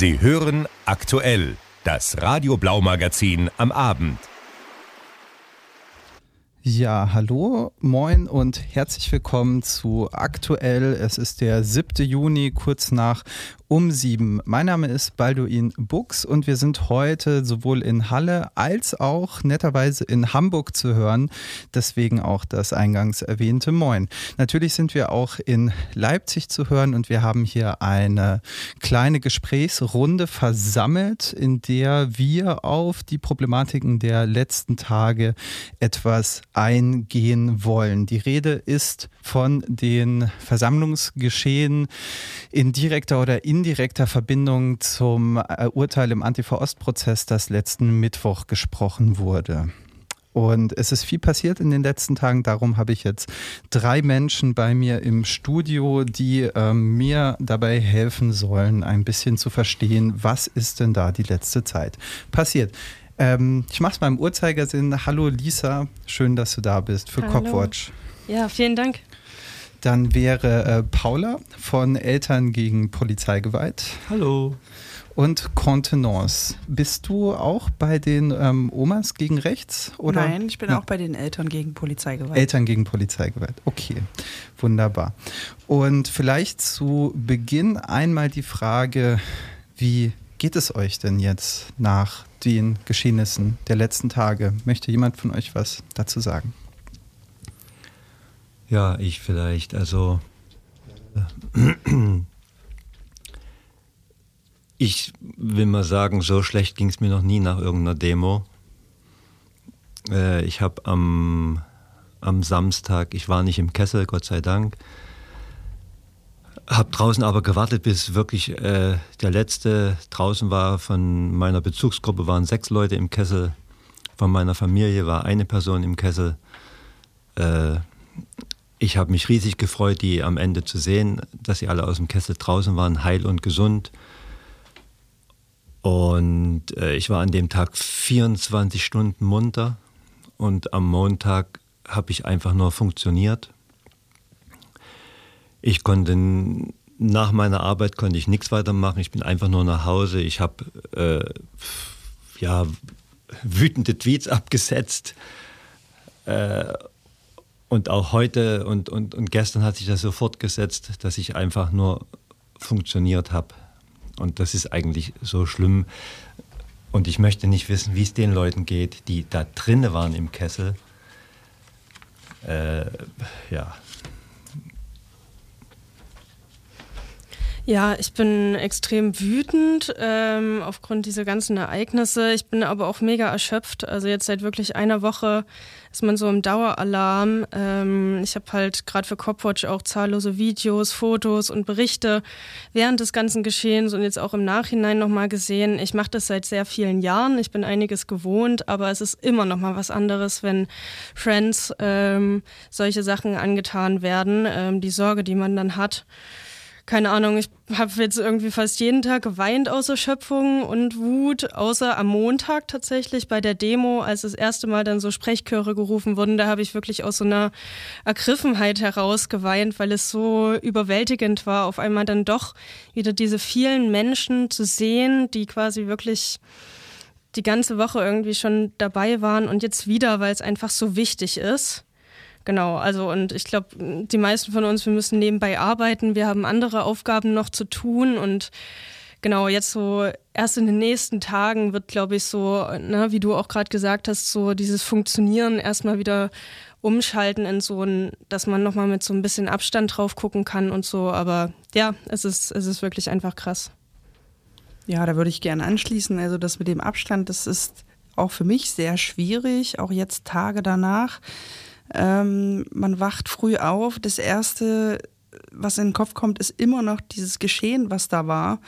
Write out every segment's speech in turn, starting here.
Sie hören aktuell das Radio Blau Magazin am Abend. Ja, hallo, moin und herzlich willkommen zu Aktuell. Es ist der 7. Juni, kurz nach um sieben. Mein Name ist Balduin Bux und wir sind heute sowohl in Halle als auch netterweise in Hamburg zu hören. Deswegen auch das eingangs erwähnte Moin. Natürlich sind wir auch in Leipzig zu hören und wir haben hier eine kleine Gesprächsrunde versammelt, in der wir auf die Problematiken der letzten Tage etwas eingehen wollen. Die Rede ist von den Versammlungsgeschehen in direkter oder indirekter Verbindung zum äh, Urteil im Antifa-Ost-Prozess, das letzten Mittwoch gesprochen wurde. Und es ist viel passiert in den letzten Tagen. Darum habe ich jetzt drei Menschen bei mir im Studio, die äh, mir dabei helfen sollen, ein bisschen zu verstehen, was ist denn da die letzte Zeit passiert. Ähm, ich mache es mal im Uhrzeigersinn. Hallo Lisa, schön, dass du da bist für Hallo. Copwatch. Ja, vielen Dank. Dann wäre äh, Paula von Eltern gegen Polizeigewalt. Hallo. Und Contenance. Bist du auch bei den ähm, Omas gegen Rechts? Oder? Nein, ich bin Ja. auch bei den Eltern gegen Polizeigewalt. Eltern gegen Polizeigewalt. Okay, wunderbar. Und vielleicht zu Beginn einmal die Frage, wie geht es euch denn jetzt nach den Geschehnissen der letzten Tage? Möchte jemand von euch was dazu sagen? Ja, ich vielleicht. Also äh, ich will mal sagen, so schlecht ging es mir noch nie nach irgendeiner Demo. Äh, ich habe am, am Samstag, ich war nicht im Kessel, Gott sei Dank, habe draußen aber gewartet, bis wirklich äh, der letzte draußen war. Von meiner Bezugsgruppe waren sechs Leute im Kessel. Von meiner Familie war eine Person im Kessel. Äh, ich habe mich riesig gefreut, die am Ende zu sehen, dass sie alle aus dem Kessel draußen waren, heil und gesund. Und äh, ich war an dem Tag 24 Stunden munter und am Montag habe ich einfach nur funktioniert. Ich konnte nach meiner Arbeit konnte ich nichts weitermachen. Ich bin einfach nur nach Hause. Ich habe äh, ja wütende Tweets abgesetzt. Äh, und auch heute und, und, und gestern hat sich das so fortgesetzt, dass ich einfach nur funktioniert habe. Und das ist eigentlich so schlimm. Und ich möchte nicht wissen, wie es den Leuten geht, die da drinnen waren im Kessel. Äh, ja, Ja, ich bin extrem wütend ähm, aufgrund dieser ganzen Ereignisse. Ich bin aber auch mega erschöpft. Also jetzt seit wirklich einer Woche ist man so im Daueralarm. Ähm, ich habe halt gerade für Copwatch auch zahllose Videos, Fotos und Berichte während des ganzen Geschehens und jetzt auch im Nachhinein nochmal gesehen. Ich mache das seit sehr vielen Jahren. Ich bin einiges gewohnt, aber es ist immer noch mal was anderes, wenn Friends ähm, solche Sachen angetan werden. Ähm, die Sorge, die man dann hat keine Ahnung, ich habe jetzt irgendwie fast jeden Tag geweint aus Erschöpfung und Wut, außer am Montag tatsächlich bei der Demo, als das erste Mal dann so Sprechchöre gerufen wurden, da habe ich wirklich aus so einer Ergriffenheit heraus geweint, weil es so überwältigend war, auf einmal dann doch wieder diese vielen Menschen zu sehen, die quasi wirklich die ganze Woche irgendwie schon dabei waren und jetzt wieder, weil es einfach so wichtig ist. Genau, also und ich glaube, die meisten von uns, wir müssen nebenbei arbeiten, wir haben andere Aufgaben noch zu tun und genau, jetzt so erst in den nächsten Tagen wird, glaube ich, so, ne, wie du auch gerade gesagt hast, so dieses Funktionieren erstmal wieder umschalten in so ein, dass man nochmal mit so ein bisschen Abstand drauf gucken kann und so, aber ja, es ist, es ist wirklich einfach krass. Ja, da würde ich gerne anschließen. Also das mit dem Abstand, das ist auch für mich sehr schwierig, auch jetzt Tage danach. Ähm, man wacht früh auf. Das Erste, was in den Kopf kommt, ist immer noch dieses Geschehen, was da war.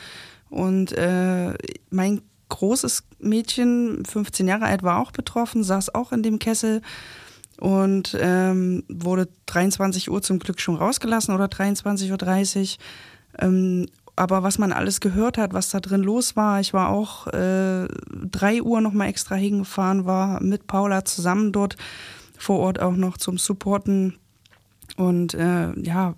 Und äh, mein großes Mädchen, 15 Jahre alt, war auch betroffen, saß auch in dem Kessel und ähm, wurde 23 Uhr zum Glück schon rausgelassen oder 23.30 Uhr. Ähm, aber was man alles gehört hat, was da drin los war, ich war auch äh, drei Uhr nochmal extra hingefahren, war mit Paula zusammen dort vor Ort auch noch zum Supporten. Und äh, ja,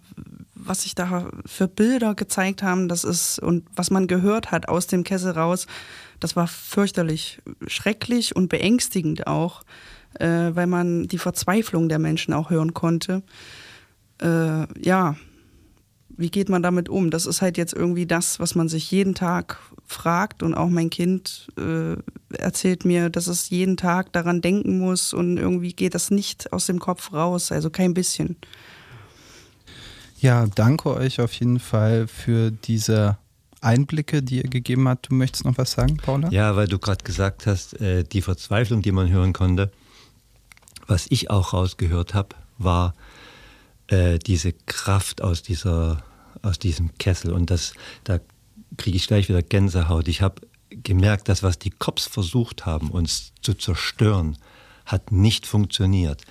was sich da für Bilder gezeigt haben, das ist und was man gehört hat aus dem Kessel raus, das war fürchterlich, schrecklich und beängstigend auch, äh, weil man die Verzweiflung der Menschen auch hören konnte. Äh, ja, wie geht man damit um? Das ist halt jetzt irgendwie das, was man sich jeden Tag fragt und auch mein Kind äh, erzählt mir, dass es jeden Tag daran denken muss und irgendwie geht das nicht aus dem Kopf raus, also kein bisschen. Ja, danke euch auf jeden Fall für diese Einblicke, die ihr gegeben habt. Du möchtest noch was sagen, Paula? Ja, weil du gerade gesagt hast, äh, die Verzweiflung, die man hören konnte. Was ich auch rausgehört habe, war äh, diese Kraft aus, dieser, aus diesem Kessel. Und das, da kriege ich gleich wieder Gänsehaut. Ich habe gemerkt, dass was die Cops versucht haben, uns zu zerstören, hat nicht funktioniert.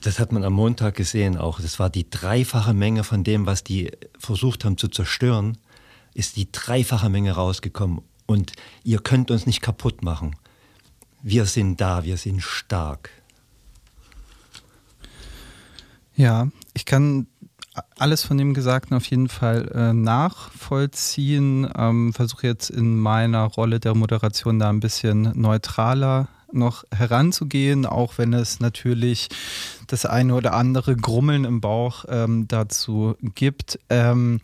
Das hat man am Montag gesehen auch. Das war die dreifache Menge von dem, was die versucht haben zu zerstören, ist die dreifache Menge rausgekommen. Und ihr könnt uns nicht kaputt machen. Wir sind da, wir sind stark. Ja, ich kann alles von dem Gesagten auf jeden Fall äh, nachvollziehen. Ähm, Versuche jetzt in meiner Rolle der Moderation da ein bisschen neutraler noch heranzugehen, auch wenn es natürlich das eine oder andere Grummeln im Bauch ähm, dazu gibt. Ähm,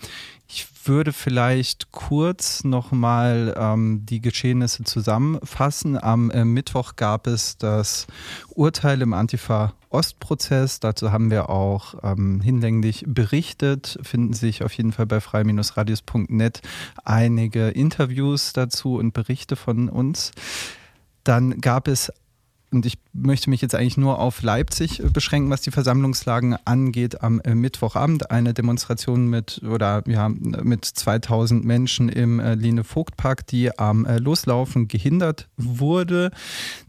würde vielleicht kurz nochmal ähm, die Geschehnisse zusammenfassen. Am äh, Mittwoch gab es das Urteil im Antifa-Ost-Prozess. Dazu haben wir auch ähm, hinlänglich berichtet. Finden sich auf jeden Fall bei frei-radius.net einige Interviews dazu und Berichte von uns. Dann gab es und ich möchte mich jetzt eigentlich nur auf Leipzig äh, beschränken, was die Versammlungslagen angeht. Am äh, Mittwochabend eine Demonstration mit oder ja mit 2000 Menschen im äh, Lene Vogt Park, die am Loslaufen gehindert wurde.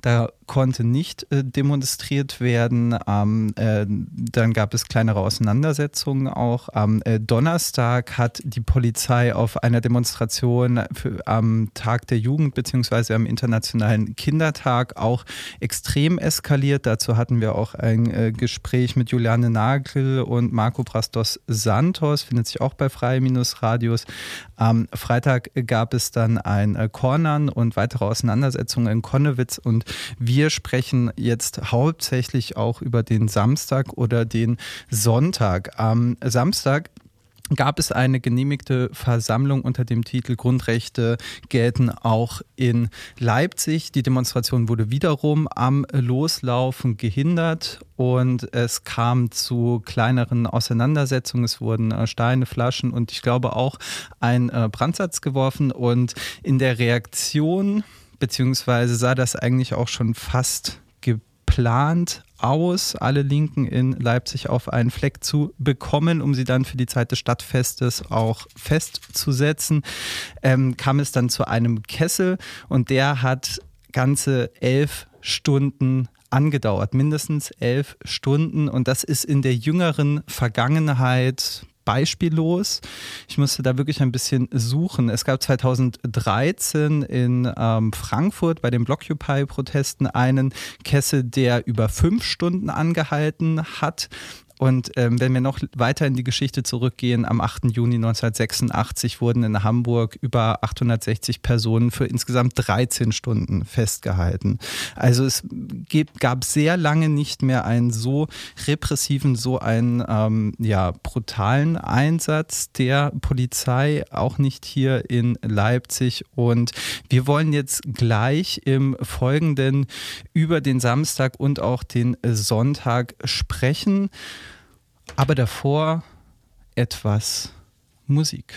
Da konnte nicht demonstriert werden. dann gab es kleinere Auseinandersetzungen auch. Am Donnerstag hat die Polizei auf einer Demonstration für, am Tag der Jugend bzw. am Internationalen Kindertag auch extrem eskaliert. Dazu hatten wir auch ein äh, Gespräch mit Juliane Nagel und Marco Prastos Santos, findet sich auch bei Freie-Radios. Am Freitag gab es dann ein äh, Kornern und weitere Auseinandersetzungen in Konnewitz und wir sprechen jetzt hauptsächlich auch über den Samstag oder den Sonntag. Am Samstag gab es eine genehmigte Versammlung unter dem Titel Grundrechte gelten auch in Leipzig. Die Demonstration wurde wiederum am Loslaufen gehindert und es kam zu kleineren Auseinandersetzungen. Es wurden äh, Steine, Flaschen und ich glaube auch ein äh, Brandsatz geworfen und in der Reaktion beziehungsweise sah das eigentlich auch schon fast geplant aus, alle Linken in Leipzig auf einen Fleck zu bekommen, um sie dann für die Zeit des Stadtfestes auch festzusetzen, ähm, kam es dann zu einem Kessel und der hat ganze elf Stunden angedauert, mindestens elf Stunden. Und das ist in der jüngeren Vergangenheit beispiellos. Ich musste da wirklich ein bisschen suchen. Es gab 2013 in ähm, Frankfurt bei den Blockupy-Protesten einen Kessel, der über fünf Stunden angehalten hat. Und ähm, wenn wir noch weiter in die Geschichte zurückgehen, am 8. Juni 1986 wurden in Hamburg über 860 Personen für insgesamt 13 Stunden festgehalten. Also es gab sehr lange nicht mehr einen so repressiven, so einen ähm, ja, brutalen Einsatz der Polizei, auch nicht hier in Leipzig. Und wir wollen jetzt gleich im Folgenden über den Samstag und auch den Sonntag sprechen aber davor etwas Musik.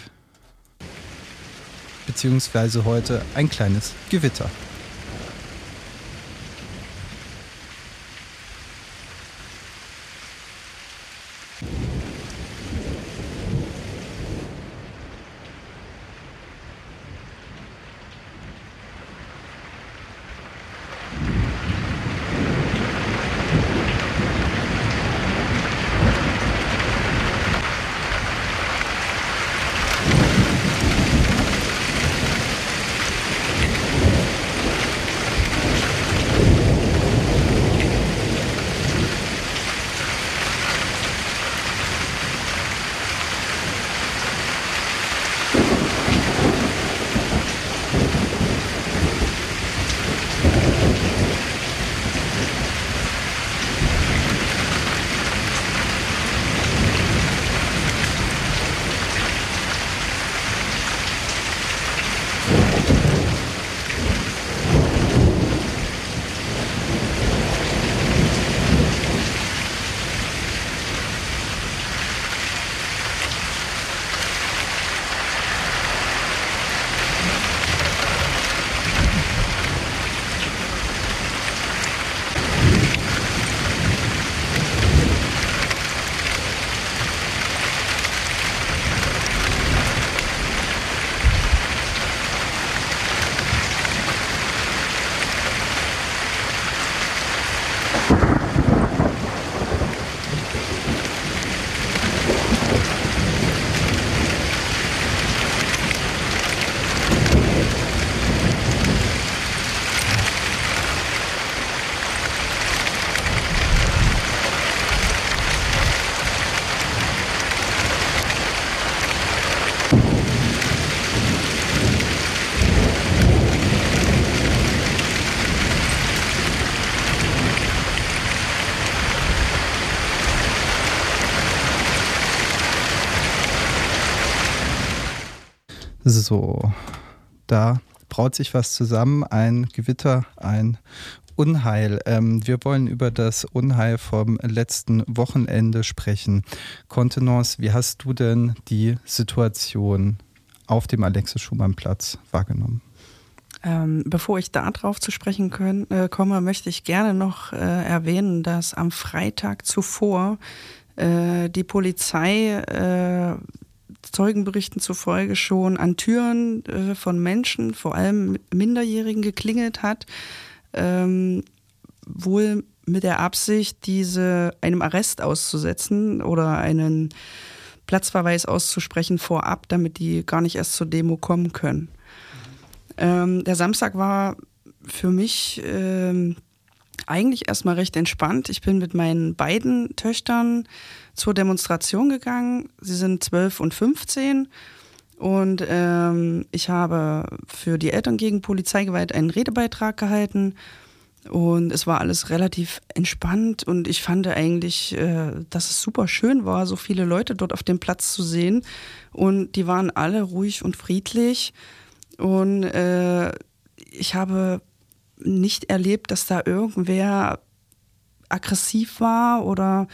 Beziehungsweise heute ein kleines Gewitter. So, da braut sich was zusammen, ein Gewitter, ein Unheil. Ähm, wir wollen über das Unheil vom letzten Wochenende sprechen. Kontenance, wie hast du denn die Situation auf dem Alexis-Schumann-Platz wahrgenommen? Ähm, bevor ich darauf zu sprechen können, äh, komme, möchte ich gerne noch äh, erwähnen, dass am Freitag zuvor äh, die Polizei äh, Zeugenberichten zufolge schon an Türen äh, von Menschen, vor allem Minderjährigen, geklingelt hat, ähm, wohl mit der Absicht, diese einem Arrest auszusetzen oder einen Platzverweis auszusprechen vorab, damit die gar nicht erst zur Demo kommen können. Ähm, der Samstag war für mich ähm, eigentlich erstmal recht entspannt. Ich bin mit meinen beiden Töchtern zur Demonstration gegangen. Sie sind 12 und 15. Und ähm, ich habe für die Eltern gegen Polizeigewalt einen Redebeitrag gehalten. Und es war alles relativ entspannt und ich fand eigentlich, äh, dass es super schön war, so viele Leute dort auf dem Platz zu sehen. Und die waren alle ruhig und friedlich. Und äh, ich habe nicht erlebt, dass da irgendwer aggressiv war oder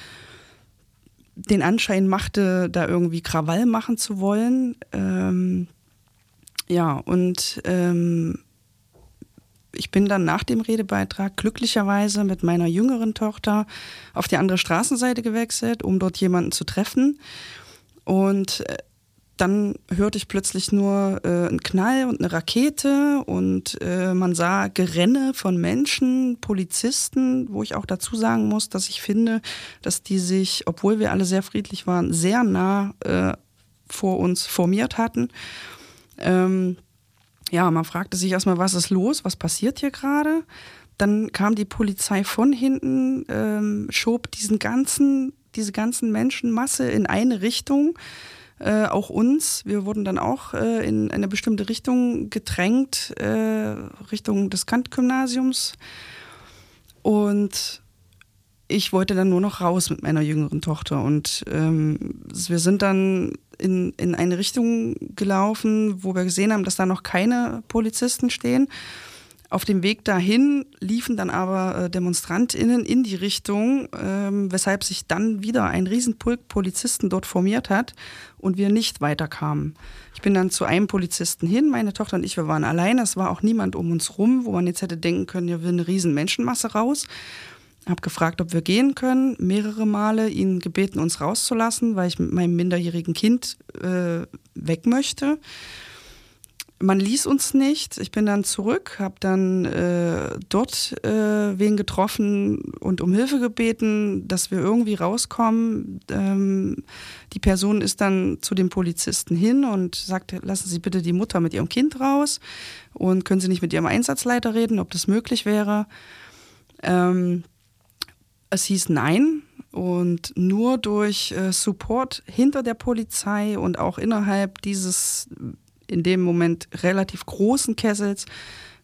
den Anschein machte, da irgendwie Krawall machen zu wollen. Ähm, ja, und ähm, ich bin dann nach dem Redebeitrag glücklicherweise mit meiner jüngeren Tochter auf die andere Straßenseite gewechselt, um dort jemanden zu treffen. Und äh, dann hörte ich plötzlich nur äh, einen Knall und eine Rakete und äh, man sah Gerenne von Menschen, Polizisten, wo ich auch dazu sagen muss, dass ich finde, dass die sich, obwohl wir alle sehr friedlich waren, sehr nah äh, vor uns formiert hatten. Ähm, ja, man fragte sich erstmal, was ist los, was passiert hier gerade? Dann kam die Polizei von hinten, ähm, schob diesen ganzen, diese ganzen Menschenmasse in eine Richtung äh, auch uns. Wir wurden dann auch äh, in eine bestimmte Richtung gedrängt, äh, Richtung des Kant-Gymnasiums. Und ich wollte dann nur noch raus mit meiner jüngeren Tochter. Und ähm, wir sind dann in, in eine Richtung gelaufen, wo wir gesehen haben, dass da noch keine Polizisten stehen. Auf dem Weg dahin liefen dann aber äh, DemonstrantInnen in die Richtung, ähm, weshalb sich dann wieder ein Riesenpulk Polizisten dort formiert hat und wir nicht weiterkamen. Ich bin dann zu einem Polizisten hin, meine Tochter und ich, wir waren alleine, es war auch niemand um uns rum, wo man jetzt hätte denken können, hier will eine riesen Menschenmasse raus. Hab gefragt, ob wir gehen können, mehrere Male, ihn gebeten, uns rauszulassen, weil ich mit meinem minderjährigen Kind äh, weg möchte man ließ uns nicht. Ich bin dann zurück, habe dann äh, dort äh, wen getroffen und um Hilfe gebeten, dass wir irgendwie rauskommen. Ähm, die Person ist dann zu dem Polizisten hin und sagte, lassen Sie bitte die Mutter mit ihrem Kind raus und können Sie nicht mit Ihrem Einsatzleiter reden, ob das möglich wäre. Ähm, es hieß nein. Und nur durch äh, Support hinter der Polizei und auch innerhalb dieses in dem Moment relativ großen Kessels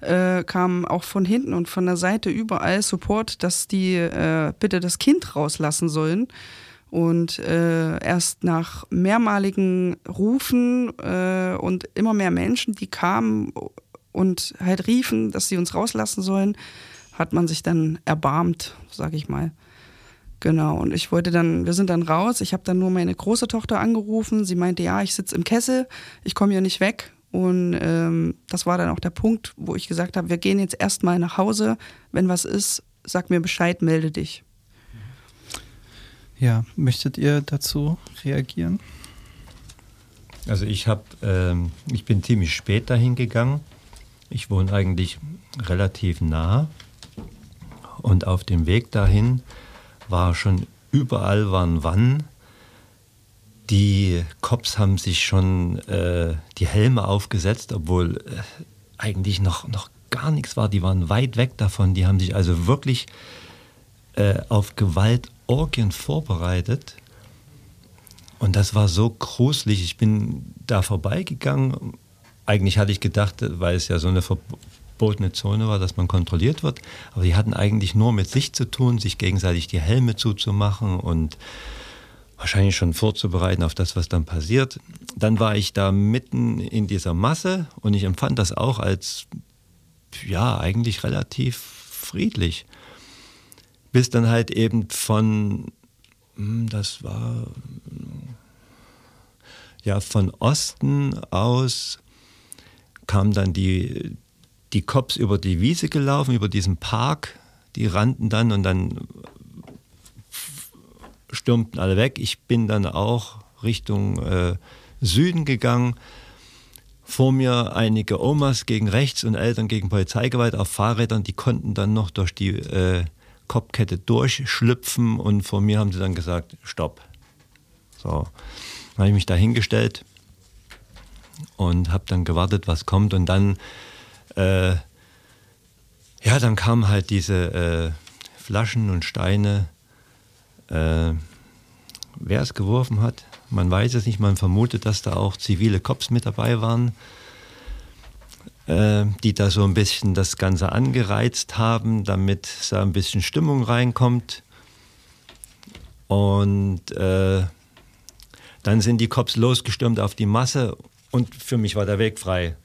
äh, kam auch von hinten und von der Seite überall Support, dass die äh, bitte das Kind rauslassen sollen. Und äh, erst nach mehrmaligen Rufen äh, und immer mehr Menschen, die kamen und halt riefen, dass sie uns rauslassen sollen, hat man sich dann erbarmt, sag ich mal. Genau, und ich wollte dann, wir sind dann raus. Ich habe dann nur meine große Tochter angerufen. Sie meinte, ja, ich sitze im Kessel, ich komme hier nicht weg. Und ähm, das war dann auch der Punkt, wo ich gesagt habe, wir gehen jetzt erstmal nach Hause. Wenn was ist, sag mir Bescheid, melde dich. Ja, möchtet ihr dazu reagieren? Also ich habe, ähm, ich bin ziemlich spät dahin gegangen. Ich wohne eigentlich relativ nah und auf dem Weg dahin war schon überall waren Wannen. Die Cops haben sich schon äh, die Helme aufgesetzt, obwohl äh, eigentlich noch, noch gar nichts war. Die waren weit weg davon. Die haben sich also wirklich äh, auf Gewaltorgien vorbereitet. Und das war so gruselig. Ich bin da vorbeigegangen. Eigentlich hatte ich gedacht, weil es ja so eine verbotene Zone war, dass man kontrolliert wird. Aber die hatten eigentlich nur mit sich zu tun, sich gegenseitig die Helme zuzumachen und wahrscheinlich schon vorzubereiten auf das, was dann passiert. Dann war ich da mitten in dieser Masse und ich empfand das auch als, ja, eigentlich relativ friedlich. Bis dann halt eben von, hm, das war, ja, von Osten aus kamen dann die, die Cops über die Wiese gelaufen, über diesen Park. Die rannten dann und dann stürmten alle weg. Ich bin dann auch Richtung äh, Süden gegangen. Vor mir einige Omas gegen rechts und Eltern gegen Polizeigewalt auf Fahrrädern, die konnten dann noch durch die äh, Kopfkette durchschlüpfen und vor mir haben sie dann gesagt, stopp. So, dann habe ich mich da hingestellt und habe dann gewartet, was kommt und dann, äh, ja, dann kamen halt diese äh, Flaschen und Steine äh, wer es geworfen hat, man weiß es nicht, man vermutet, dass da auch zivile Cops mit dabei waren, äh, die da so ein bisschen das Ganze angereizt haben, damit da ein bisschen Stimmung reinkommt. Und äh, dann sind die Cops losgestürmt auf die Masse und für mich war der Weg frei.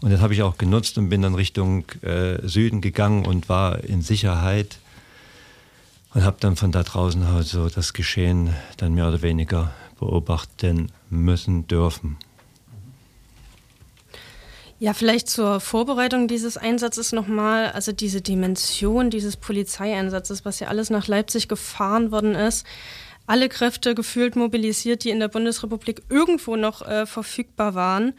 Und das habe ich auch genutzt und bin dann Richtung äh, Süden gegangen und war in Sicherheit und habe dann von da draußen also das Geschehen dann mehr oder weniger beobachten müssen dürfen. Ja, vielleicht zur Vorbereitung dieses Einsatzes nochmal, also diese Dimension dieses Polizeieinsatzes, was ja alles nach Leipzig gefahren worden ist, alle Kräfte gefühlt mobilisiert, die in der Bundesrepublik irgendwo noch äh, verfügbar waren.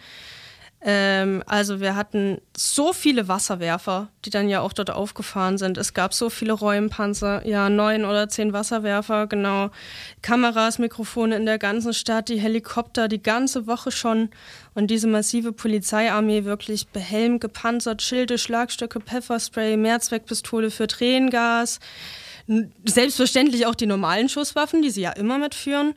Ähm, also wir hatten so viele Wasserwerfer, die dann ja auch dort aufgefahren sind. Es gab so viele Räumpanzer, ja neun oder zehn Wasserwerfer, genau. Kameras, Mikrofone in der ganzen Stadt, die Helikopter die ganze Woche schon und diese massive Polizeiarmee wirklich behelmt, gepanzert, Schilde, Schlagstöcke, Pfefferspray, Mehrzweckpistole für Tränengas. Selbstverständlich auch die normalen Schusswaffen, die sie ja immer mitführen.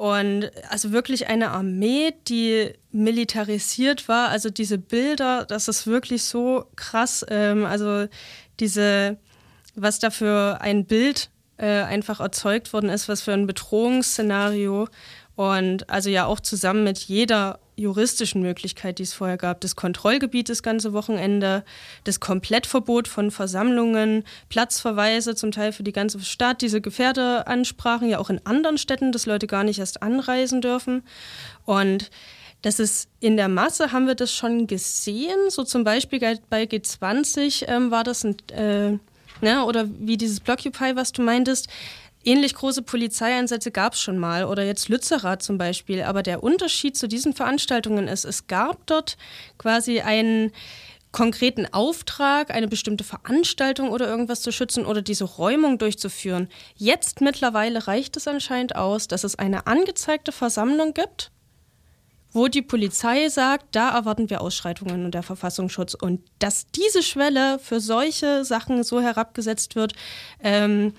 Und also wirklich eine Armee, die militarisiert war. Also diese Bilder, das ist wirklich so krass. Ähm, also diese, was da für ein Bild äh, einfach erzeugt worden ist, was für ein Bedrohungsszenario. Und also ja auch zusammen mit jeder juristischen Möglichkeit, die es vorher gab, das Kontrollgebiet das ganze Wochenende, das Komplettverbot von Versammlungen, Platzverweise zum Teil für die ganze Stadt, diese Gefährdeansprachen ja auch in anderen Städten, dass Leute gar nicht erst anreisen dürfen. Und das ist in der Masse haben wir das schon gesehen. So zum Beispiel bei G20 ähm, war das ein, äh, ne, oder wie dieses Blockupy, was du meintest. Ähnlich große Polizeieinsätze gab es schon mal oder jetzt Lützerath zum Beispiel. Aber der Unterschied zu diesen Veranstaltungen ist, es gab dort quasi einen konkreten Auftrag, eine bestimmte Veranstaltung oder irgendwas zu schützen oder diese Räumung durchzuführen. Jetzt mittlerweile reicht es anscheinend aus, dass es eine angezeigte Versammlung gibt, wo die Polizei sagt, da erwarten wir Ausschreitungen und der Verfassungsschutz. Und dass diese Schwelle für solche Sachen so herabgesetzt wird, ähm,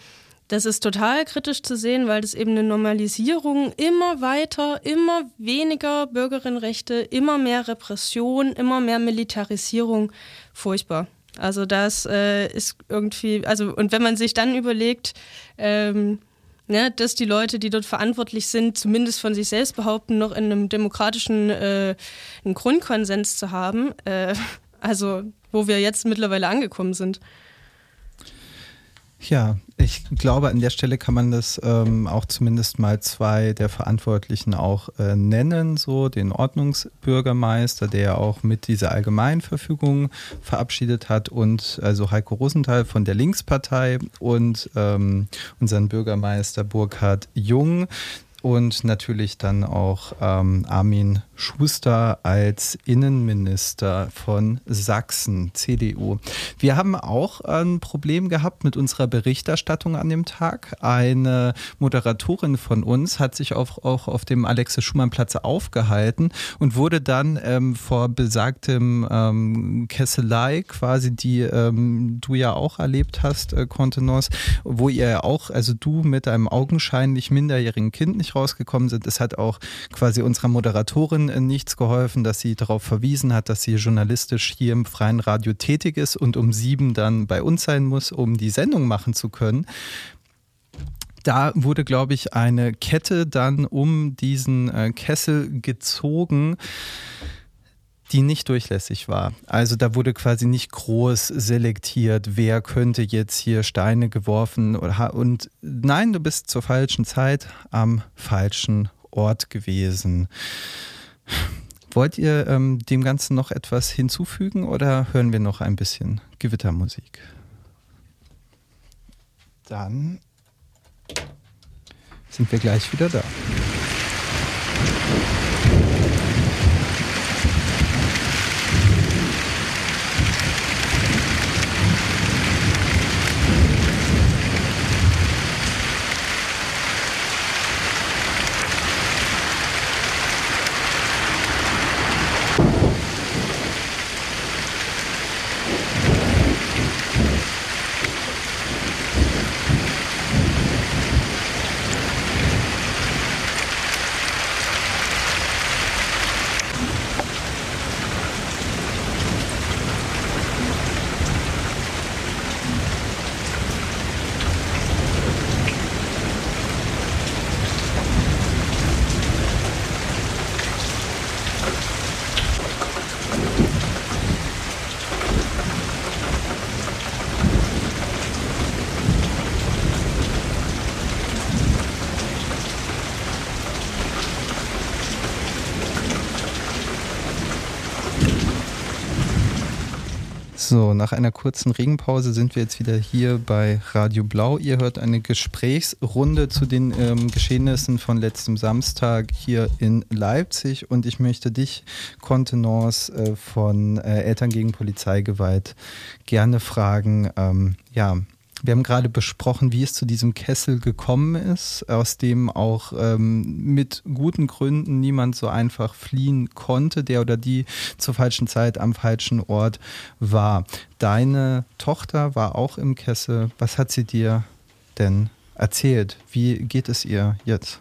das ist total kritisch zu sehen, weil das eben eine Normalisierung immer weiter, immer weniger Bürgerinnenrechte, immer mehr Repression, immer mehr Militarisierung, furchtbar. Also das äh, ist irgendwie, also und wenn man sich dann überlegt, ähm, ne, dass die Leute, die dort verantwortlich sind, zumindest von sich selbst behaupten, noch in einem demokratischen äh, einen Grundkonsens zu haben, äh, also wo wir jetzt mittlerweile angekommen sind. Ja, ich glaube, an der Stelle kann man das ähm, auch zumindest mal zwei der Verantwortlichen auch äh, nennen, so den Ordnungsbürgermeister, der auch mit dieser Allgemeinverfügung verabschiedet hat und also Heiko Rosenthal von der Linkspartei und ähm, unseren Bürgermeister Burkhard Jung und natürlich dann auch ähm, Armin Schuster als Innenminister von Sachsen, CDU. Wir haben auch ein Problem gehabt mit unserer Berichterstattung an dem Tag. Eine Moderatorin von uns hat sich auch, auch auf dem Alexis-Schumann-Platz aufgehalten und wurde dann ähm, vor besagtem ähm, Kesselei, quasi die ähm, du ja auch erlebt hast, äh, wo ihr auch, also du mit einem augenscheinlich minderjährigen Kind nicht rausgekommen sind. Es hat auch quasi unserer Moderatorin nichts geholfen, dass sie darauf verwiesen hat, dass sie journalistisch hier im freien Radio tätig ist und um sieben dann bei uns sein muss, um die Sendung machen zu können. Da wurde, glaube ich, eine Kette dann um diesen äh, Kessel gezogen die nicht durchlässig war. Also da wurde quasi nicht groß selektiert, wer könnte jetzt hier Steine geworfen oder und nein, du bist zur falschen Zeit am falschen Ort gewesen. Wollt ihr ähm, dem Ganzen noch etwas hinzufügen oder hören wir noch ein bisschen Gewittermusik? Dann sind wir gleich wieder da. So, nach einer kurzen Regenpause sind wir jetzt wieder hier bei Radio Blau. Ihr hört eine Gesprächsrunde zu den ähm, Geschehnissen von letztem Samstag hier in Leipzig und ich möchte dich, Kontenance äh, von äh, Eltern gegen Polizeigewalt, gerne fragen, ähm, ja, wir haben gerade besprochen, wie es zu diesem Kessel gekommen ist, aus dem auch ähm, mit guten Gründen niemand so einfach fliehen konnte, der oder die zur falschen Zeit am falschen Ort war. Deine Tochter war auch im Kessel. Was hat sie dir denn erzählt? Wie geht es ihr jetzt?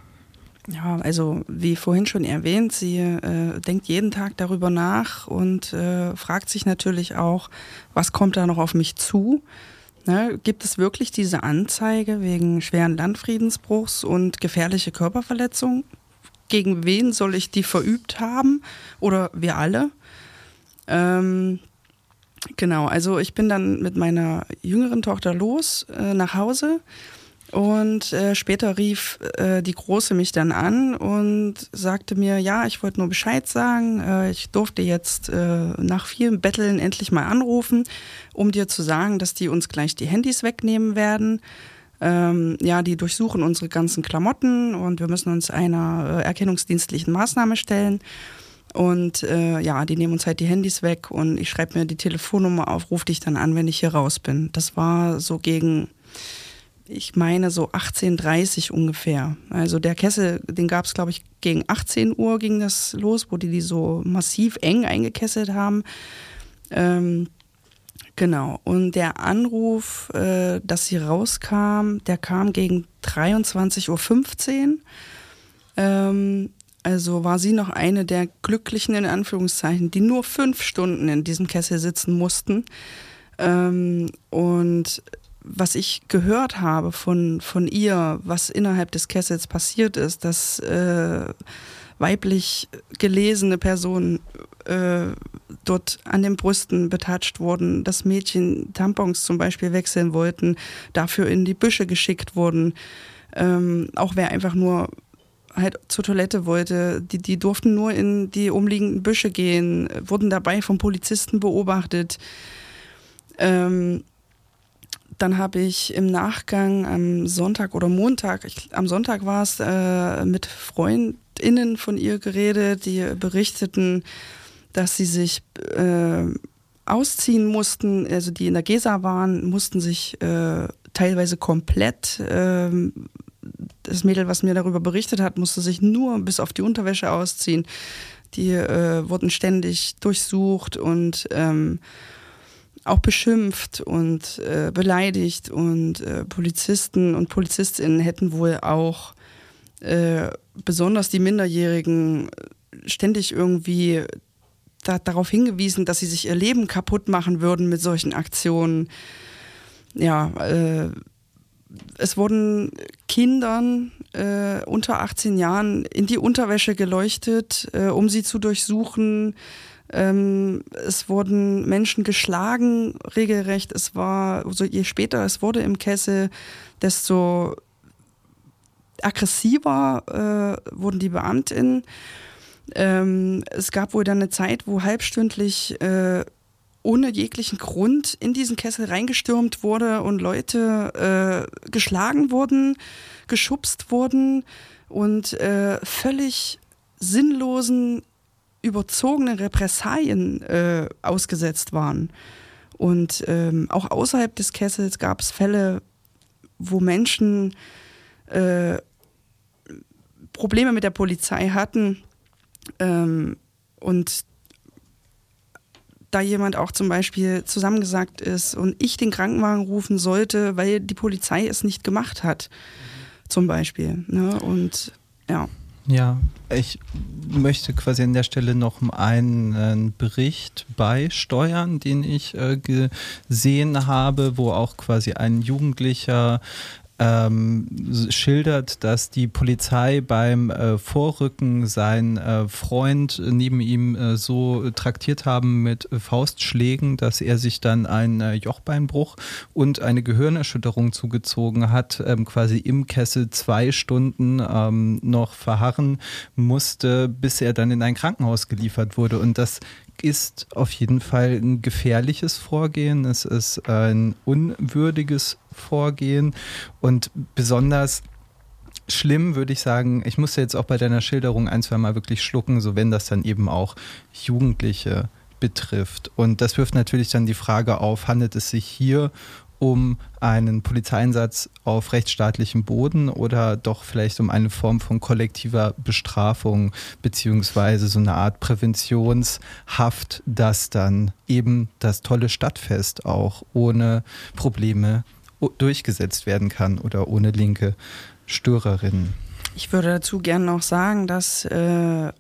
Ja, also wie vorhin schon erwähnt, sie äh, denkt jeden Tag darüber nach und äh, fragt sich natürlich auch, was kommt da noch auf mich zu? Ne, gibt es wirklich diese Anzeige wegen schweren Landfriedensbruchs und gefährliche Körperverletzung? Gegen wen soll ich die verübt haben? Oder wir alle? Ähm, genau, also ich bin dann mit meiner jüngeren Tochter los äh, nach Hause und äh, später rief äh, die Große mich dann an und sagte mir, ja, ich wollte nur Bescheid sagen. Äh, ich durfte jetzt äh, nach vielen Betteln endlich mal anrufen, um dir zu sagen, dass die uns gleich die Handys wegnehmen werden. Ähm, ja, die durchsuchen unsere ganzen Klamotten und wir müssen uns einer äh, erkennungsdienstlichen Maßnahme stellen. Und äh, ja, die nehmen uns halt die Handys weg und ich schreibe mir die Telefonnummer auf, rufe dich dann an, wenn ich hier raus bin. Das war so gegen ich meine so 18.30 ungefähr. Also der Kessel, den gab es, glaube ich, gegen 18 Uhr ging das los, wo die die so massiv eng eingekesselt haben. Ähm, genau. Und der Anruf, äh, dass sie rauskam, der kam gegen 23.15 Uhr. Ähm, also war sie noch eine der Glücklichen in Anführungszeichen, die nur fünf Stunden in diesem Kessel sitzen mussten. Ähm, und was ich gehört habe von, von ihr, was innerhalb des Kessels passiert ist, dass äh, weiblich gelesene Personen äh, dort an den Brüsten betatscht wurden, dass Mädchen Tampons zum Beispiel wechseln wollten, dafür in die Büsche geschickt wurden. Ähm, auch wer einfach nur halt zur Toilette wollte, die, die durften nur in die umliegenden Büsche gehen, wurden dabei vom Polizisten beobachtet. Ähm, dann habe ich im Nachgang am Sonntag oder Montag, ich, am Sonntag war es, äh, mit FreundInnen von ihr geredet, die berichteten, dass sie sich äh, ausziehen mussten, also die in der Gesa waren, mussten sich äh, teilweise komplett, ähm, das Mädel, was mir darüber berichtet hat, musste sich nur bis auf die Unterwäsche ausziehen. Die äh, wurden ständig durchsucht und ähm, auch beschimpft und äh, beleidigt und äh, Polizisten und Polizistinnen hätten wohl auch äh, besonders die Minderjährigen ständig irgendwie da, darauf hingewiesen, dass sie sich ihr Leben kaputt machen würden mit solchen Aktionen. Ja, äh, es wurden Kindern äh, unter 18 Jahren in die Unterwäsche geleuchtet, äh, um sie zu durchsuchen. Ähm, es wurden Menschen geschlagen, regelrecht. Es war, also je später es wurde im Kessel, desto aggressiver äh, wurden die Beamtinnen. Ähm, es gab wohl dann eine Zeit, wo halbstündlich äh, ohne jeglichen Grund in diesen Kessel reingestürmt wurde und Leute äh, geschlagen wurden, geschubst wurden und äh, völlig sinnlosen, überzogenen Repressalien äh, ausgesetzt waren. Und ähm, auch außerhalb des Kessels gab es Fälle, wo Menschen äh, Probleme mit der Polizei hatten ähm, und da jemand auch zum Beispiel zusammengesagt ist und ich den Krankenwagen rufen sollte, weil die Polizei es nicht gemacht hat, zum Beispiel. Ne? Und ja. Ja, ich möchte quasi an der Stelle noch einen Bericht beisteuern, den ich äh, gesehen habe, wo auch quasi ein Jugendlicher ähm, schildert, dass die Polizei beim äh, Vorrücken seinen äh, Freund neben ihm äh, so traktiert haben mit Faustschlägen, dass er sich dann einen äh, Jochbeinbruch und eine Gehirnerschütterung zugezogen hat, ähm, quasi im Kessel zwei Stunden ähm, noch verharren musste, bis er dann in ein Krankenhaus geliefert wurde. Und das ist auf jeden Fall ein gefährliches Vorgehen. Es ist ein unwürdiges Vorgehen und besonders schlimm würde ich sagen, ich musste jetzt auch bei deiner Schilderung ein, zwei Mal wirklich schlucken, so wenn das dann eben auch Jugendliche betrifft. Und das wirft natürlich dann die Frage auf, handelt es sich hier um einen Polizeieinsatz auf rechtsstaatlichem Boden oder doch vielleicht um eine Form von kollektiver Bestrafung beziehungsweise so eine Art Präventionshaft, dass dann eben das tolle Stadtfest auch ohne Probleme durchgesetzt werden kann oder ohne linke Störerinnen. Ich würde dazu gerne noch sagen, dass äh,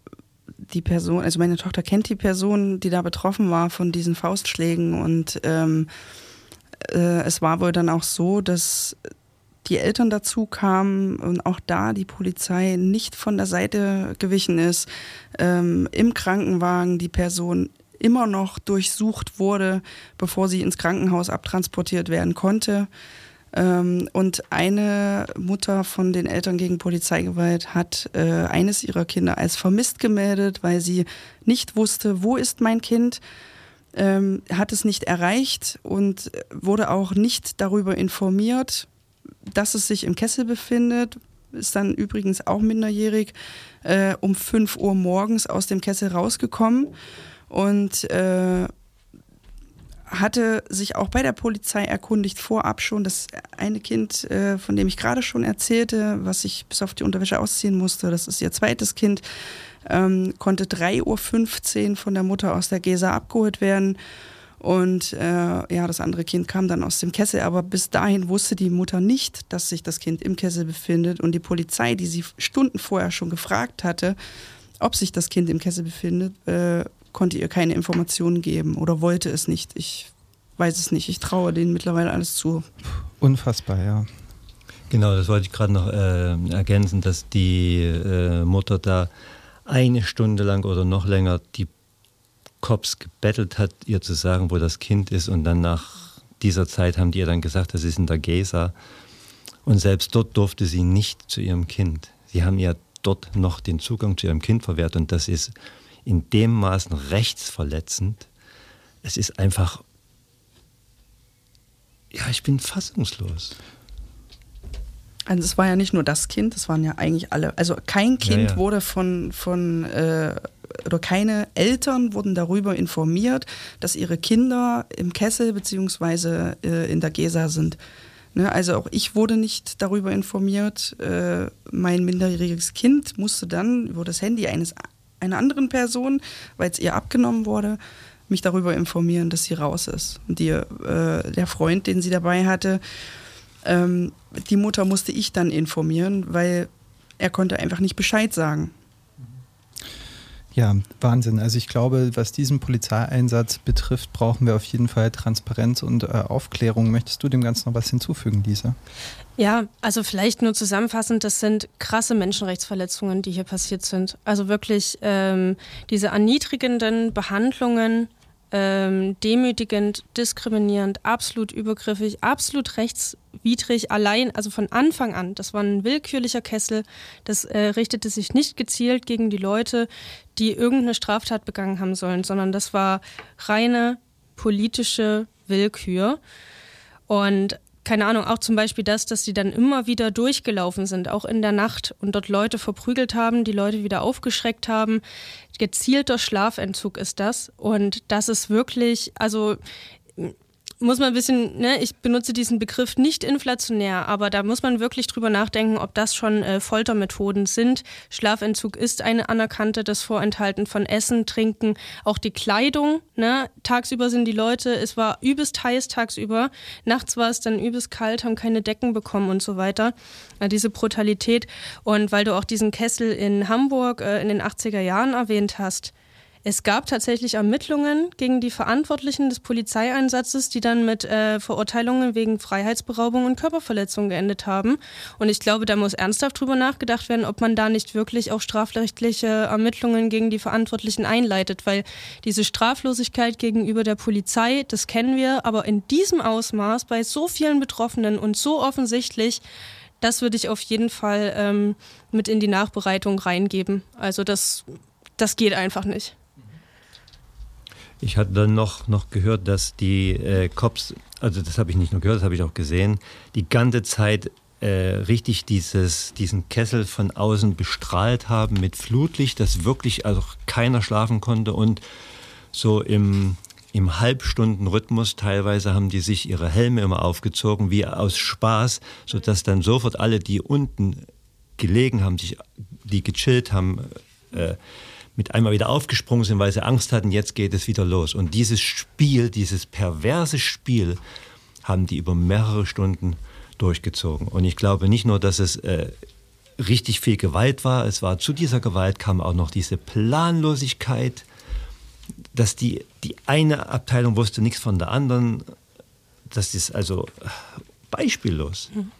die Person, also meine Tochter kennt die Person, die da betroffen war von diesen Faustschlägen und ähm, äh, es war wohl dann auch so, dass die Eltern dazu kamen und auch da die Polizei nicht von der Seite gewichen ist. Ähm, Im Krankenwagen die Person immer noch durchsucht wurde, bevor sie ins Krankenhaus abtransportiert werden konnte. Ähm, und eine Mutter von den Eltern gegen Polizeigewalt hat äh, eines ihrer Kinder als vermisst gemeldet, weil sie nicht wusste, wo ist mein Kind ähm, hat es nicht erreicht und wurde auch nicht darüber informiert, dass es sich im Kessel befindet. Ist dann übrigens auch minderjährig äh, um 5 Uhr morgens aus dem Kessel rausgekommen und äh, hatte sich auch bei der Polizei erkundigt, vorab schon. Das eine Kind, äh, von dem ich gerade schon erzählte, was ich bis auf die Unterwäsche ausziehen musste, das ist ihr zweites Kind, ähm, konnte 3.15 Uhr von der Mutter aus der Gesa abgeholt werden. Und äh, ja, das andere Kind kam dann aus dem Kessel, aber bis dahin wusste die Mutter nicht, dass sich das Kind im Kessel befindet. Und die Polizei, die sie Stunden vorher schon gefragt hatte, ob sich das Kind im Kessel befindet, äh, konnte ihr keine Informationen geben oder wollte es nicht. Ich weiß es nicht. Ich traue denen mittlerweile alles zu. Unfassbar, ja. Genau, das wollte ich gerade noch äh, ergänzen, dass die äh, Mutter da eine Stunde lang oder noch länger die Cops gebettelt hat, ihr zu sagen, wo das Kind ist. Und dann nach dieser Zeit haben die ihr dann gesagt, das ist in der Gesa. Und selbst dort durfte sie nicht zu ihrem Kind. Sie haben ihr dort noch den Zugang zu ihrem Kind verwehrt. Und das ist in dem Maßen rechtsverletzend. Es ist einfach, ja, ich bin fassungslos. Also es war ja nicht nur das Kind, es waren ja eigentlich alle. Also kein Kind ja, ja. wurde von, von äh, oder keine Eltern wurden darüber informiert, dass ihre Kinder im Kessel beziehungsweise äh, in der Gesa sind. Ne, also auch ich wurde nicht darüber informiert. Äh, mein minderjähriges Kind musste dann über das Handy eines einer anderen Person, weil es ihr abgenommen wurde, mich darüber informieren, dass sie raus ist. Und die, äh, der Freund, den sie dabei hatte, ähm, die Mutter musste ich dann informieren, weil er konnte einfach nicht Bescheid sagen. Ja, Wahnsinn. Also ich glaube, was diesen Polizeieinsatz betrifft, brauchen wir auf jeden Fall Transparenz und äh, Aufklärung. Möchtest du dem Ganzen noch was hinzufügen, Lisa? Ja, also vielleicht nur zusammenfassend, das sind krasse Menschenrechtsverletzungen, die hier passiert sind. Also wirklich ähm, diese erniedrigenden Behandlungen ähm, demütigend, diskriminierend, absolut übergriffig, absolut rechtswidrig, allein, also von Anfang an. Das war ein willkürlicher Kessel. Das äh, richtete sich nicht gezielt gegen die Leute, die irgendeine Straftat begangen haben sollen, sondern das war reine politische Willkür. Und keine Ahnung, auch zum Beispiel das, dass sie dann immer wieder durchgelaufen sind, auch in der Nacht und dort Leute verprügelt haben, die Leute wieder aufgeschreckt haben. Gezielter Schlafentzug ist das. Und das ist wirklich, also muss man ein bisschen, ne, ich benutze diesen Begriff nicht inflationär, aber da muss man wirklich drüber nachdenken, ob das schon äh, Foltermethoden sind. Schlafentzug ist eine anerkannte, das Vorenthalten von Essen, Trinken, auch die Kleidung. Ne? Tagsüber sind die Leute, es war übelst heiß tagsüber, nachts war es dann übelst kalt, haben keine Decken bekommen und so weiter. Ja, diese Brutalität. Und weil du auch diesen Kessel in Hamburg äh, in den 80er Jahren erwähnt hast, es gab tatsächlich Ermittlungen gegen die Verantwortlichen des Polizeieinsatzes, die dann mit äh, Verurteilungen wegen Freiheitsberaubung und Körperverletzung geendet haben. Und ich glaube, da muss ernsthaft drüber nachgedacht werden, ob man da nicht wirklich auch strafrechtliche Ermittlungen gegen die Verantwortlichen einleitet, weil diese Straflosigkeit gegenüber der Polizei, das kennen wir, aber in diesem Ausmaß bei so vielen Betroffenen und so offensichtlich, das würde ich auf jeden Fall ähm, mit in die Nachbereitung reingeben. Also das, das geht einfach nicht. Ich hatte dann noch, noch gehört, dass die äh, Cops, also das habe ich nicht nur gehört, das habe ich auch gesehen, die ganze Zeit äh, richtig dieses, diesen Kessel von außen bestrahlt haben mit Flutlicht, dass wirklich also keiner schlafen konnte. Und so im, im Halbstundenrhythmus teilweise haben die sich ihre Helme immer aufgezogen, wie aus Spaß, sodass dann sofort alle, die unten gelegen haben, sich, die gechillt haben, äh, mit einmal wieder aufgesprungen sind, weil sie Angst hatten, jetzt geht es wieder los. Und dieses Spiel, dieses perverse Spiel, haben die über mehrere Stunden durchgezogen. Und ich glaube nicht nur, dass es äh, richtig viel Gewalt war, es war zu dieser Gewalt kam auch noch diese Planlosigkeit, dass die, die eine Abteilung wusste nichts von der anderen. Das ist also beispiellos. Mhm.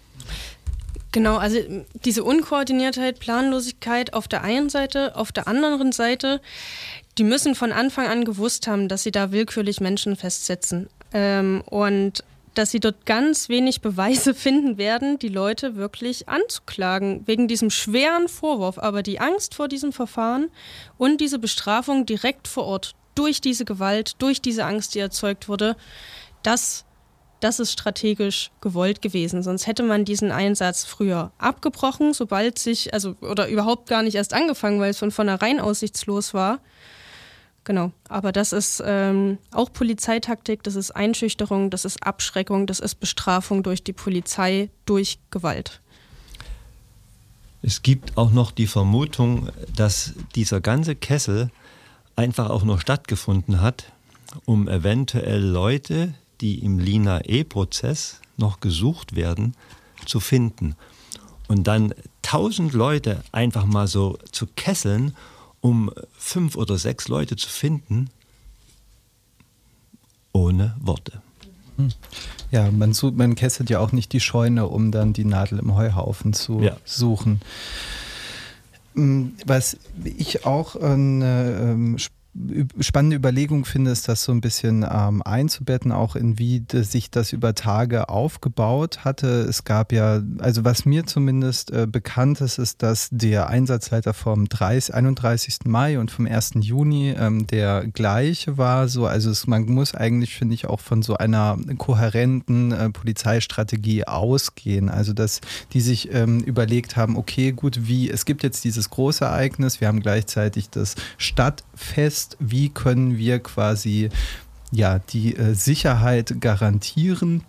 Genau, also diese Unkoordiniertheit, Planlosigkeit auf der einen Seite, auf der anderen Seite, die müssen von Anfang an gewusst haben, dass sie da willkürlich Menschen festsetzen. Ähm, und dass sie dort ganz wenig Beweise finden werden, die Leute wirklich anzuklagen, wegen diesem schweren Vorwurf. Aber die Angst vor diesem Verfahren und diese Bestrafung direkt vor Ort durch diese Gewalt, durch diese Angst, die erzeugt wurde, das das ist strategisch gewollt gewesen. Sonst hätte man diesen Einsatz früher abgebrochen, sobald sich, also oder überhaupt gar nicht erst angefangen, weil es von vornherein aussichtslos war. Genau, aber das ist ähm, auch Polizeitaktik, das ist Einschüchterung, das ist Abschreckung, das ist Bestrafung durch die Polizei, durch Gewalt. Es gibt auch noch die Vermutung, dass dieser ganze Kessel einfach auch nur stattgefunden hat, um eventuell Leute, die im Lina-E-Prozess noch gesucht werden, zu finden. Und dann tausend Leute einfach mal so zu kesseln, um fünf oder sechs Leute zu finden, ohne Worte. Hm. Ja, man, sucht, man kesselt ja auch nicht die Scheune, um dann die Nadel im Heuhaufen zu ja. suchen. Hm, was ich auch eine ähm, spannende Überlegung finde, ist das so ein bisschen ähm, einzubetten, auch in wie sich das über Tage aufgebaut hatte. Es gab ja, also was mir zumindest äh, bekannt ist, ist, dass der Einsatzleiter vom 30, 31. Mai und vom 1. Juni ähm, der gleiche war. So, also es, man muss eigentlich, finde ich, auch von so einer kohärenten äh, Polizeistrategie ausgehen. Also dass die sich ähm, überlegt haben, okay, gut, wie, es gibt jetzt dieses große Ereignis, wir haben gleichzeitig das Stadtfest, ist, wie können wir quasi ja, die äh, Sicherheit garantieren.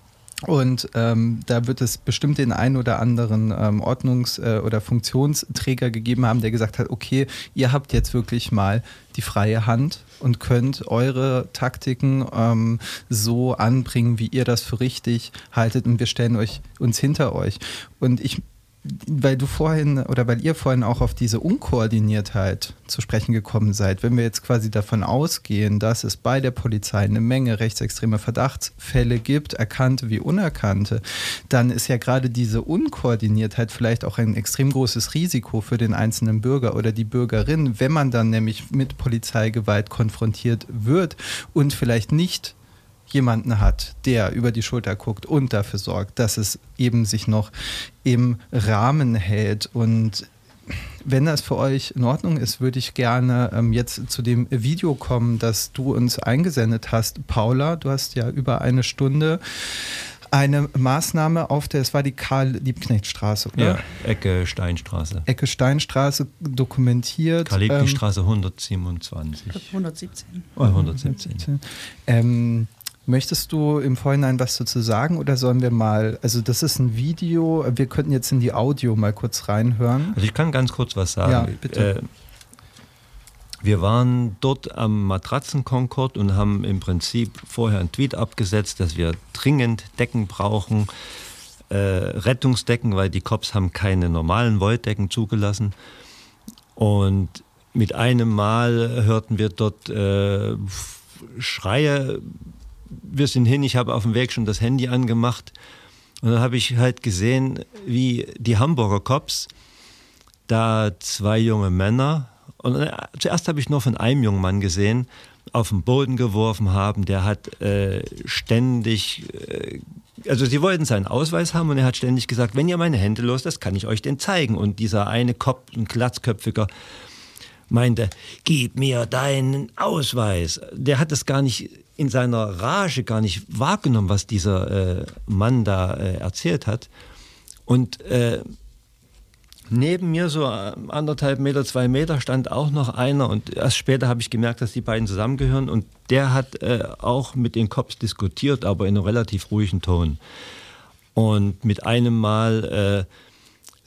Und ähm, da wird es bestimmt den einen oder anderen ähm, Ordnungs- äh, oder Funktionsträger gegeben haben, der gesagt hat, okay, ihr habt jetzt wirklich mal die freie Hand und könnt eure Taktiken ähm, so anbringen, wie ihr das für richtig haltet und wir stellen euch uns hinter euch. Und ich weil du vorhin oder weil ihr vorhin auch auf diese Unkoordiniertheit zu sprechen gekommen seid, wenn wir jetzt quasi davon ausgehen, dass es bei der Polizei eine Menge rechtsextremer Verdachtsfälle gibt, erkannte wie unerkannte, dann ist ja gerade diese Unkoordiniertheit vielleicht auch ein extrem großes Risiko für den einzelnen Bürger oder die Bürgerin, wenn man dann nämlich mit Polizeigewalt konfrontiert wird und vielleicht nicht jemanden hat, der über die Schulter guckt und dafür sorgt, dass es eben sich noch im Rahmen hält. Und wenn das für euch in Ordnung ist, würde ich gerne ähm, jetzt zu dem Video kommen, das du uns eingesendet hast. Paula, du hast ja über eine Stunde eine Maßnahme auf der, es war die Karl-Liebknecht-Straße, oder? Ja, Ecke Steinstraße. Ecke Steinstraße dokumentiert. Karl-Liebknecht-Straße 127. 117. Oh, 117. Ähm, Möchtest du im Vorhinein was dazu sagen oder sollen wir mal, also das ist ein Video, wir könnten jetzt in die Audio mal kurz reinhören. Also ich kann ganz kurz was sagen. Ja, bitte. Äh, wir waren dort am Matratzenkonkord und haben im Prinzip vorher einen Tweet abgesetzt, dass wir dringend Decken brauchen, äh, Rettungsdecken, weil die Cops haben keine normalen Wolldecken zugelassen. Und mit einem Mal hörten wir dort äh, Schreie wir sind hin, ich habe auf dem Weg schon das Handy angemacht und dann habe ich halt gesehen, wie die Hamburger Cops da zwei junge Männer und äh, zuerst habe ich nur von einem jungen Mann gesehen, auf den Boden geworfen haben. Der hat äh, ständig, äh, also sie wollten seinen Ausweis haben und er hat ständig gesagt, wenn ihr meine Hände los, das kann ich euch denn zeigen. Und dieser eine Kopf, ein glatzköpfiger, meinte, gib mir deinen Ausweis. Der hat das gar nicht in seiner Rage gar nicht wahrgenommen, was dieser äh, Mann da äh, erzählt hat. Und äh, neben mir, so äh, anderthalb Meter, zwei Meter, stand auch noch einer. Und erst später habe ich gemerkt, dass die beiden zusammengehören. Und der hat äh, auch mit den Cops diskutiert, aber in einem relativ ruhigen Ton. Und mit einem Mal äh,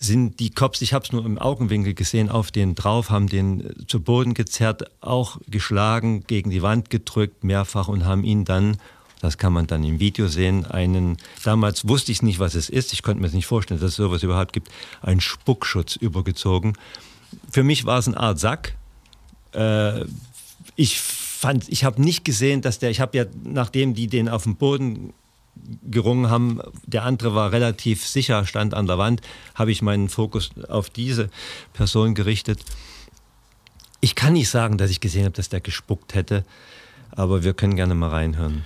sind die Cops, ich habe es nur im Augenwinkel gesehen, auf den drauf, haben den zu Boden gezerrt, auch geschlagen, gegen die Wand gedrückt, mehrfach und haben ihn dann, das kann man dann im Video sehen, einen, damals wusste ich nicht, was es ist, ich konnte mir es nicht vorstellen, dass es sowas überhaupt gibt, einen Spuckschutz übergezogen. Für mich war es eine Art Sack. Äh, ich fand, ich habe nicht gesehen, dass der, ich habe ja, nachdem die den auf dem Boden gerungen haben. Der andere war relativ sicher, stand an der Wand. Habe ich meinen Fokus auf diese Person gerichtet. Ich kann nicht sagen, dass ich gesehen habe, dass der gespuckt hätte, aber wir können gerne mal reinhören.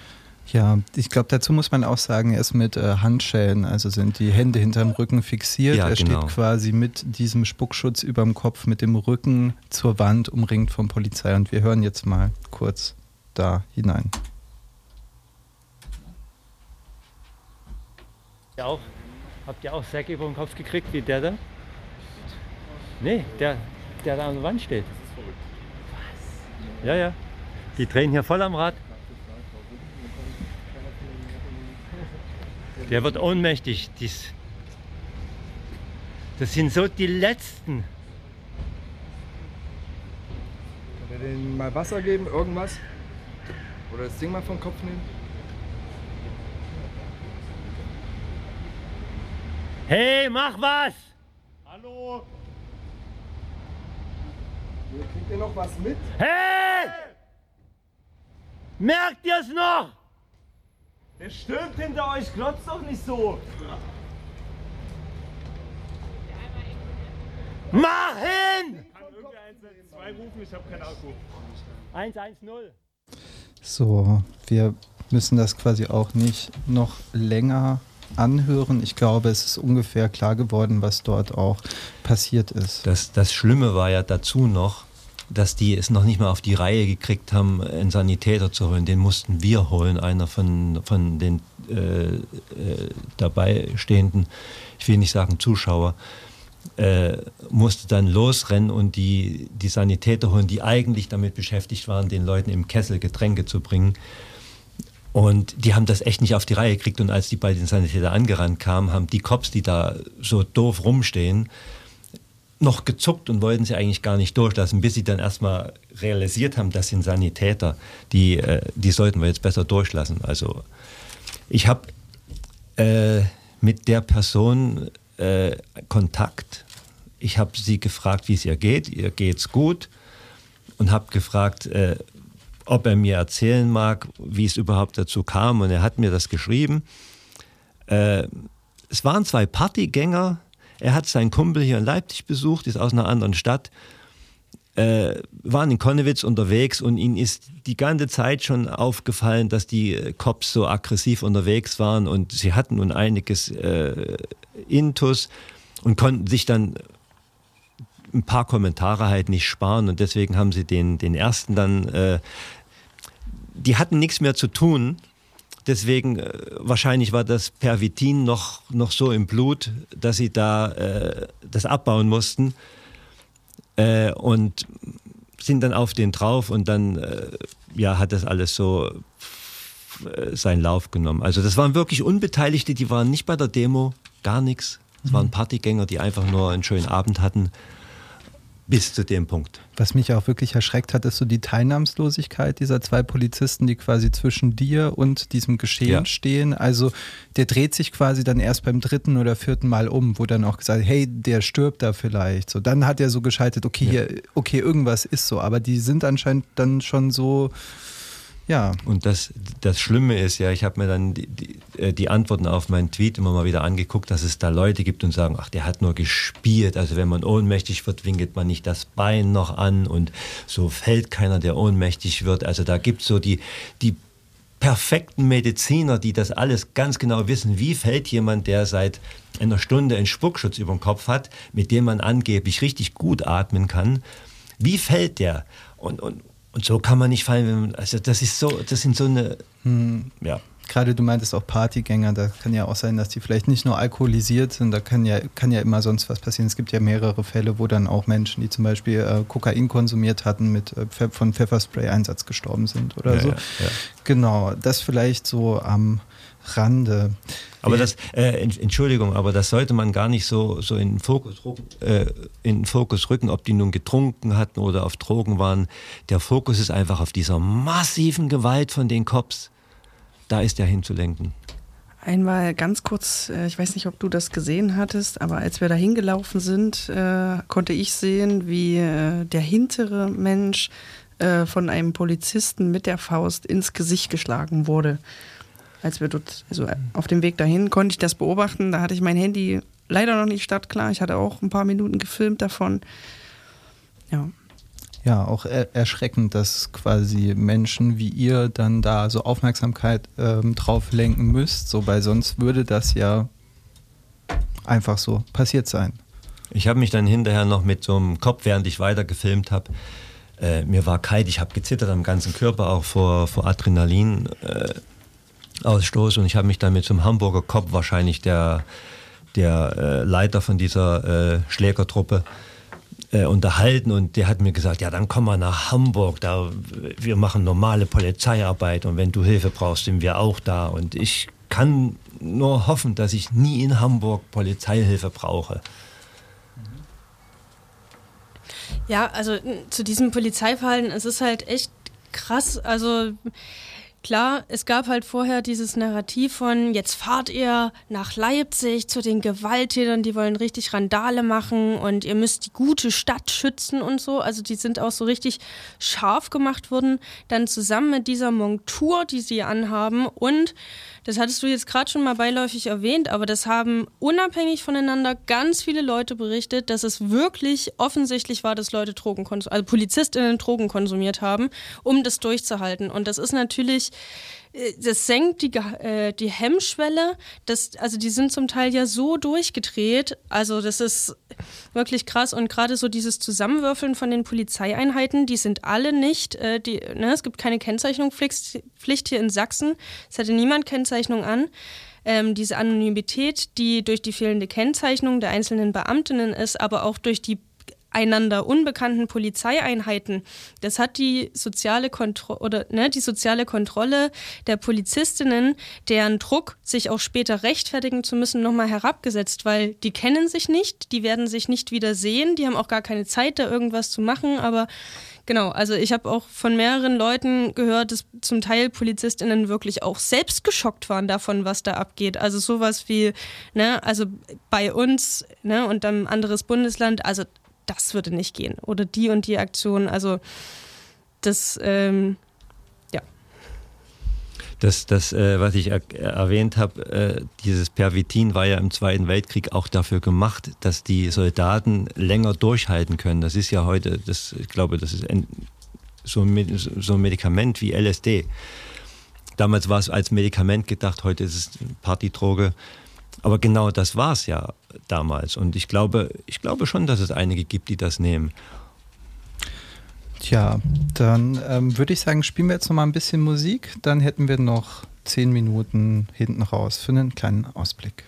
Ja, ich glaube, dazu muss man auch sagen, er ist mit äh, Handschellen, also sind die Hände hinterm Rücken fixiert. Ja, er genau. steht quasi mit diesem Spuckschutz überm Kopf, mit dem Rücken zur Wand, umringt von Polizei. Und wir hören jetzt mal kurz da hinein. Ihr auch, habt ihr auch Säcke über den Kopf gekriegt wie der da? Nee, der, der da an der Wand steht. Was? Ja, ja. Die drehen hier voll am Rad. Der wird ohnmächtig. Dies, das sind so die letzten. Kann er denen mal Wasser geben, irgendwas? Oder das Ding mal vom Kopf nehmen? Hey, mach was! Hallo! Kriegt ihr noch was mit? Hey! Merkt ihr es noch? Der stürmt hinter euch, glotzt doch nicht so! Mach hin! Kann irgendwer 112 rufen? Ich habe kein Akku. 110. So, wir müssen das quasi auch nicht noch länger anhören. Ich glaube, es ist ungefähr klar geworden, was dort auch passiert ist. Das, das Schlimme war ja dazu noch, dass die es noch nicht mal auf die Reihe gekriegt haben, einen Sanitäter zu holen. Den mussten wir holen, einer von, von den äh, äh, dabei stehenden, ich will nicht sagen Zuschauer, äh, musste dann losrennen und die, die Sanitäter holen, die eigentlich damit beschäftigt waren, den Leuten im Kessel Getränke zu bringen. Und die haben das echt nicht auf die Reihe gekriegt. Und als die bei den Sanitäter angerannt kamen, haben die Cops, die da so doof rumstehen, noch gezuckt und wollten sie eigentlich gar nicht durchlassen, bis sie dann erstmal realisiert haben, das sind Sanitäter, die, äh, die sollten wir jetzt besser durchlassen. Also ich habe äh, mit der Person äh, Kontakt. Ich habe sie gefragt, wie es ihr geht. Ihr geht's gut. Und habe gefragt, äh, ob er mir erzählen mag, wie es überhaupt dazu kam. Und er hat mir das geschrieben. Äh, es waren zwei Partygänger. Er hat seinen Kumpel hier in Leipzig besucht, ist aus einer anderen Stadt äh, waren in Konnewitz unterwegs und ihnen ist die ganze Zeit schon aufgefallen, dass die Cops so aggressiv unterwegs waren und sie hatten nun einiges äh, Intus und konnten sich dann ein paar Kommentare halt nicht sparen und deswegen haben sie den, den ersten dann, äh, die hatten nichts mehr zu tun. Deswegen, äh, wahrscheinlich war das Pervitin noch, noch so im Blut, dass sie da äh, das abbauen mussten äh, und sind dann auf den drauf und dann äh, ja, hat das alles so äh, seinen Lauf genommen. Also das waren wirklich Unbeteiligte, die waren nicht bei der Demo, gar nichts. Es waren mhm. Partygänger, die einfach nur einen schönen Abend hatten bis zu dem Punkt. Was mich auch wirklich erschreckt hat, ist so die Teilnahmslosigkeit dieser zwei Polizisten, die quasi zwischen dir und diesem Geschehen ja. stehen. Also der dreht sich quasi dann erst beim dritten oder vierten Mal um, wo dann auch gesagt, hey, der stirbt da vielleicht. So, dann hat er so geschaltet, okay, ja. hier, okay, irgendwas ist so. Aber die sind anscheinend dann schon so ja. Und das, das Schlimme ist ja, ich habe mir dann die, die, äh, die, Antworten auf meinen Tweet immer mal wieder angeguckt, dass es da Leute gibt und sagen, ach, der hat nur gespielt. Also wenn man ohnmächtig wird, winkelt man nicht das Bein noch an und so fällt keiner, der ohnmächtig wird. Also da gibt es so die, die perfekten Mediziner, die das alles ganz genau wissen. Wie fällt jemand, der seit einer Stunde einen Spuckschutz über dem Kopf hat, mit dem man angeblich richtig gut atmen kann? Wie fällt der? Und, und, und so kann man nicht fallen. also das ist so, das sind so eine, hm. ja. Gerade du meintest auch Partygänger, da kann ja auch sein, dass die vielleicht nicht nur alkoholisiert sind, da kann ja, kann ja immer sonst was passieren. Es gibt ja mehrere Fälle, wo dann auch Menschen, die zum Beispiel äh, Kokain konsumiert hatten, mit äh, von Pfefferspray-Einsatz gestorben sind oder ja, so. Ja, ja. Genau, das vielleicht so am Rande. Aber das, äh, Entschuldigung, aber das sollte man gar nicht so, so in, den Fokus, äh, in den Fokus rücken, ob die nun getrunken hatten oder auf Drogen waren. Der Fokus ist einfach auf dieser massiven Gewalt von den Cops. Da ist der hinzulenken. Einmal ganz kurz, äh, ich weiß nicht, ob du das gesehen hattest, aber als wir da hingelaufen sind, äh, konnte ich sehen, wie äh, der hintere Mensch von einem Polizisten mit der Faust ins Gesicht geschlagen wurde als wir dort, also auf dem Weg dahin, konnte ich das beobachten. Da hatte ich mein Handy leider noch nicht startklar. Ich hatte auch ein paar Minuten gefilmt davon. Ja. Ja, auch er erschreckend, dass quasi Menschen wie ihr dann da so Aufmerksamkeit ähm, drauf lenken müsst, so weil sonst würde das ja einfach so passiert sein. Ich habe mich dann hinterher noch mit so einem Kopf, während ich weiter gefilmt habe, äh, mir war kalt, ich habe gezittert am ganzen Körper, auch vor, vor Adrenalin. Äh, Ausstoß und ich habe mich dann mit einem Hamburger Kopf, wahrscheinlich der, der äh, Leiter von dieser äh, Schlägertruppe, äh, unterhalten und der hat mir gesagt, ja, dann komm mal nach Hamburg, da wir machen normale Polizeiarbeit und wenn du Hilfe brauchst, sind wir auch da und ich kann nur hoffen, dass ich nie in Hamburg Polizeihilfe brauche. Ja, also zu diesem Polizeiverhalten, es ist halt echt krass, also Klar, es gab halt vorher dieses Narrativ von, jetzt fahrt ihr nach Leipzig zu den Gewalttätern, die wollen richtig Randale machen und ihr müsst die gute Stadt schützen und so. Also die sind auch so richtig scharf gemacht worden, dann zusammen mit dieser Montur, die sie anhaben und das hattest du jetzt gerade schon mal beiläufig erwähnt, aber das haben unabhängig voneinander ganz viele Leute berichtet, dass es wirklich offensichtlich war, dass Leute Drogen also PolizistInnen Drogen konsumiert haben, um das durchzuhalten. Und das ist natürlich das senkt die, äh, die Hemmschwelle. Das, also die sind zum Teil ja so durchgedreht. Also das ist wirklich krass. Und gerade so dieses Zusammenwürfeln von den Polizeieinheiten, die sind alle nicht, äh, die, ne, es gibt keine Kennzeichnungspflicht hier in Sachsen. Es hatte niemand Kennzeichnung an. Ähm, diese Anonymität, die durch die fehlende Kennzeichnung der einzelnen Beamtinnen ist, aber auch durch die einander unbekannten Polizeieinheiten, das hat die soziale Kontrolle oder ne, die soziale Kontrolle der Polizistinnen, deren Druck, sich auch später rechtfertigen zu müssen, nochmal herabgesetzt, weil die kennen sich nicht, die werden sich nicht wieder sehen, die haben auch gar keine Zeit, da irgendwas zu machen, aber Genau, also ich habe auch von mehreren Leuten gehört, dass zum Teil PolizistInnen wirklich auch selbst geschockt waren davon, was da abgeht. Also sowas wie, ne, also bei uns, ne, und dann anderes Bundesland, also das würde nicht gehen. Oder die und die Aktion. Also das, ähm, ja. Das, das äh, was ich er erwähnt habe, äh, dieses Pervitin war ja im Zweiten Weltkrieg auch dafür gemacht, dass die Soldaten länger durchhalten können. Das ist ja heute, das, ich glaube, das ist ein, so, ein, so ein Medikament wie LSD. Damals war es als Medikament gedacht, heute ist es Partydroge. Aber genau das war es ja damals. Und ich glaube, ich glaube schon, dass es einige gibt, die das nehmen. Tja, dann ähm, würde ich sagen, spielen wir jetzt noch mal ein bisschen Musik. Dann hätten wir noch zehn Minuten hinten raus für einen kleinen Ausblick.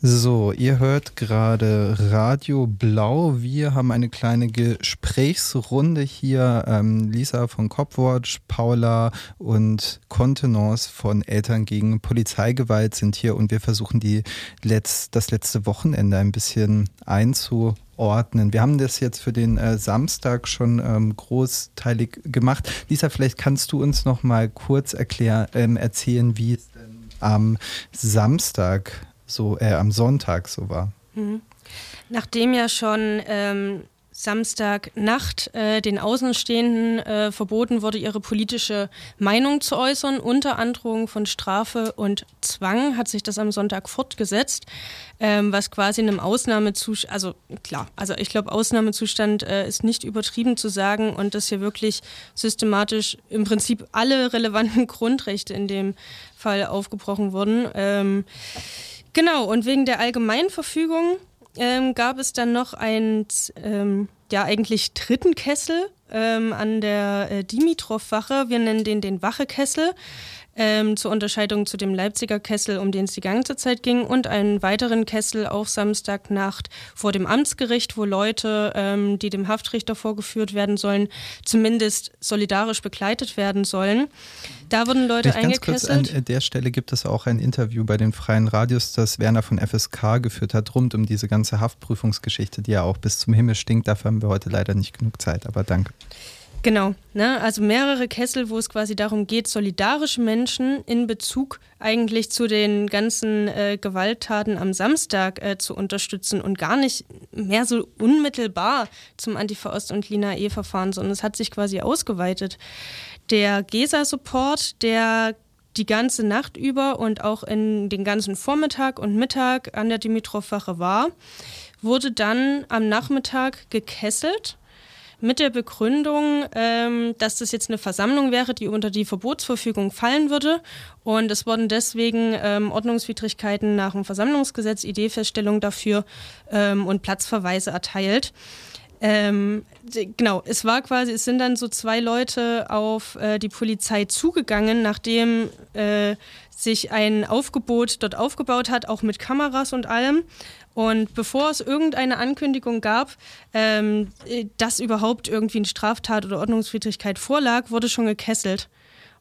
So, ihr hört gerade Radio Blau. Wir haben eine kleine Gesprächsrunde hier. Ähm, Lisa von Copwatch, Paula und Contenance von Eltern gegen Polizeigewalt sind hier und wir versuchen die Letz-, das letzte Wochenende ein bisschen einzuordnen. Wir haben das jetzt für den äh, Samstag schon ähm, großteilig gemacht. Lisa, vielleicht kannst du uns noch mal kurz erklär, ähm, erzählen, wie es denn am Samstag so äh, am Sonntag so war. Mhm. Nachdem ja schon ähm, Samstagnacht äh, den Außenstehenden äh, verboten wurde, ihre politische Meinung zu äußern, unter Androhung von Strafe und Zwang, hat sich das am Sonntag fortgesetzt, ähm, was quasi in einem Ausnahmezustand, also klar, also ich glaube, Ausnahmezustand äh, ist nicht übertrieben zu sagen und dass hier wirklich systematisch im Prinzip alle relevanten Grundrechte in dem Fall aufgebrochen wurden. Ähm, Genau, und wegen der Allgemeinverfügung ähm, gab es dann noch einen, ähm, ja eigentlich dritten Kessel ähm, an der äh, Dimitrov-Wache. Wir nennen den den Wachekessel ähm, zur Unterscheidung zu dem Leipziger Kessel, um den es die ganze Zeit ging, und einen weiteren Kessel auch Samstagnacht vor dem Amtsgericht, wo Leute, ähm, die dem Haftrichter vorgeführt werden sollen, zumindest solidarisch begleitet werden sollen. Da wurden Leute Vielleicht eingekesselt. Ganz kurz an der Stelle gibt es auch ein Interview bei den Freien Radios, das Werner von FSK geführt hat, rund um diese ganze Haftprüfungsgeschichte, die ja auch bis zum Himmel stinkt. Dafür haben wir heute leider nicht genug Zeit, aber danke. Genau, ne? also mehrere Kessel, wo es quasi darum geht, solidarische Menschen in Bezug eigentlich zu den ganzen äh, Gewalttaten am Samstag äh, zu unterstützen und gar nicht mehr so unmittelbar zum Antifa-Ost- und Lina-E-Verfahren, sondern es hat sich quasi ausgeweitet. Der GESA-Support, der die ganze Nacht über und auch in den ganzen Vormittag und Mittag an der Dimitrov-Wache war, wurde dann am Nachmittag gekesselt mit der Begründung, ähm, dass das jetzt eine Versammlung wäre, die unter die Verbotsverfügung fallen würde. Und es wurden deswegen ähm, Ordnungswidrigkeiten nach dem Versammlungsgesetz, Ideefeststellung dafür ähm, und Platzverweise erteilt. Ähm, genau, es war quasi, es sind dann so zwei Leute auf äh, die Polizei zugegangen, nachdem äh, sich ein Aufgebot dort aufgebaut hat, auch mit Kameras und allem. Und bevor es irgendeine Ankündigung gab, ähm, dass überhaupt irgendwie eine Straftat oder Ordnungswidrigkeit vorlag, wurde schon gekesselt.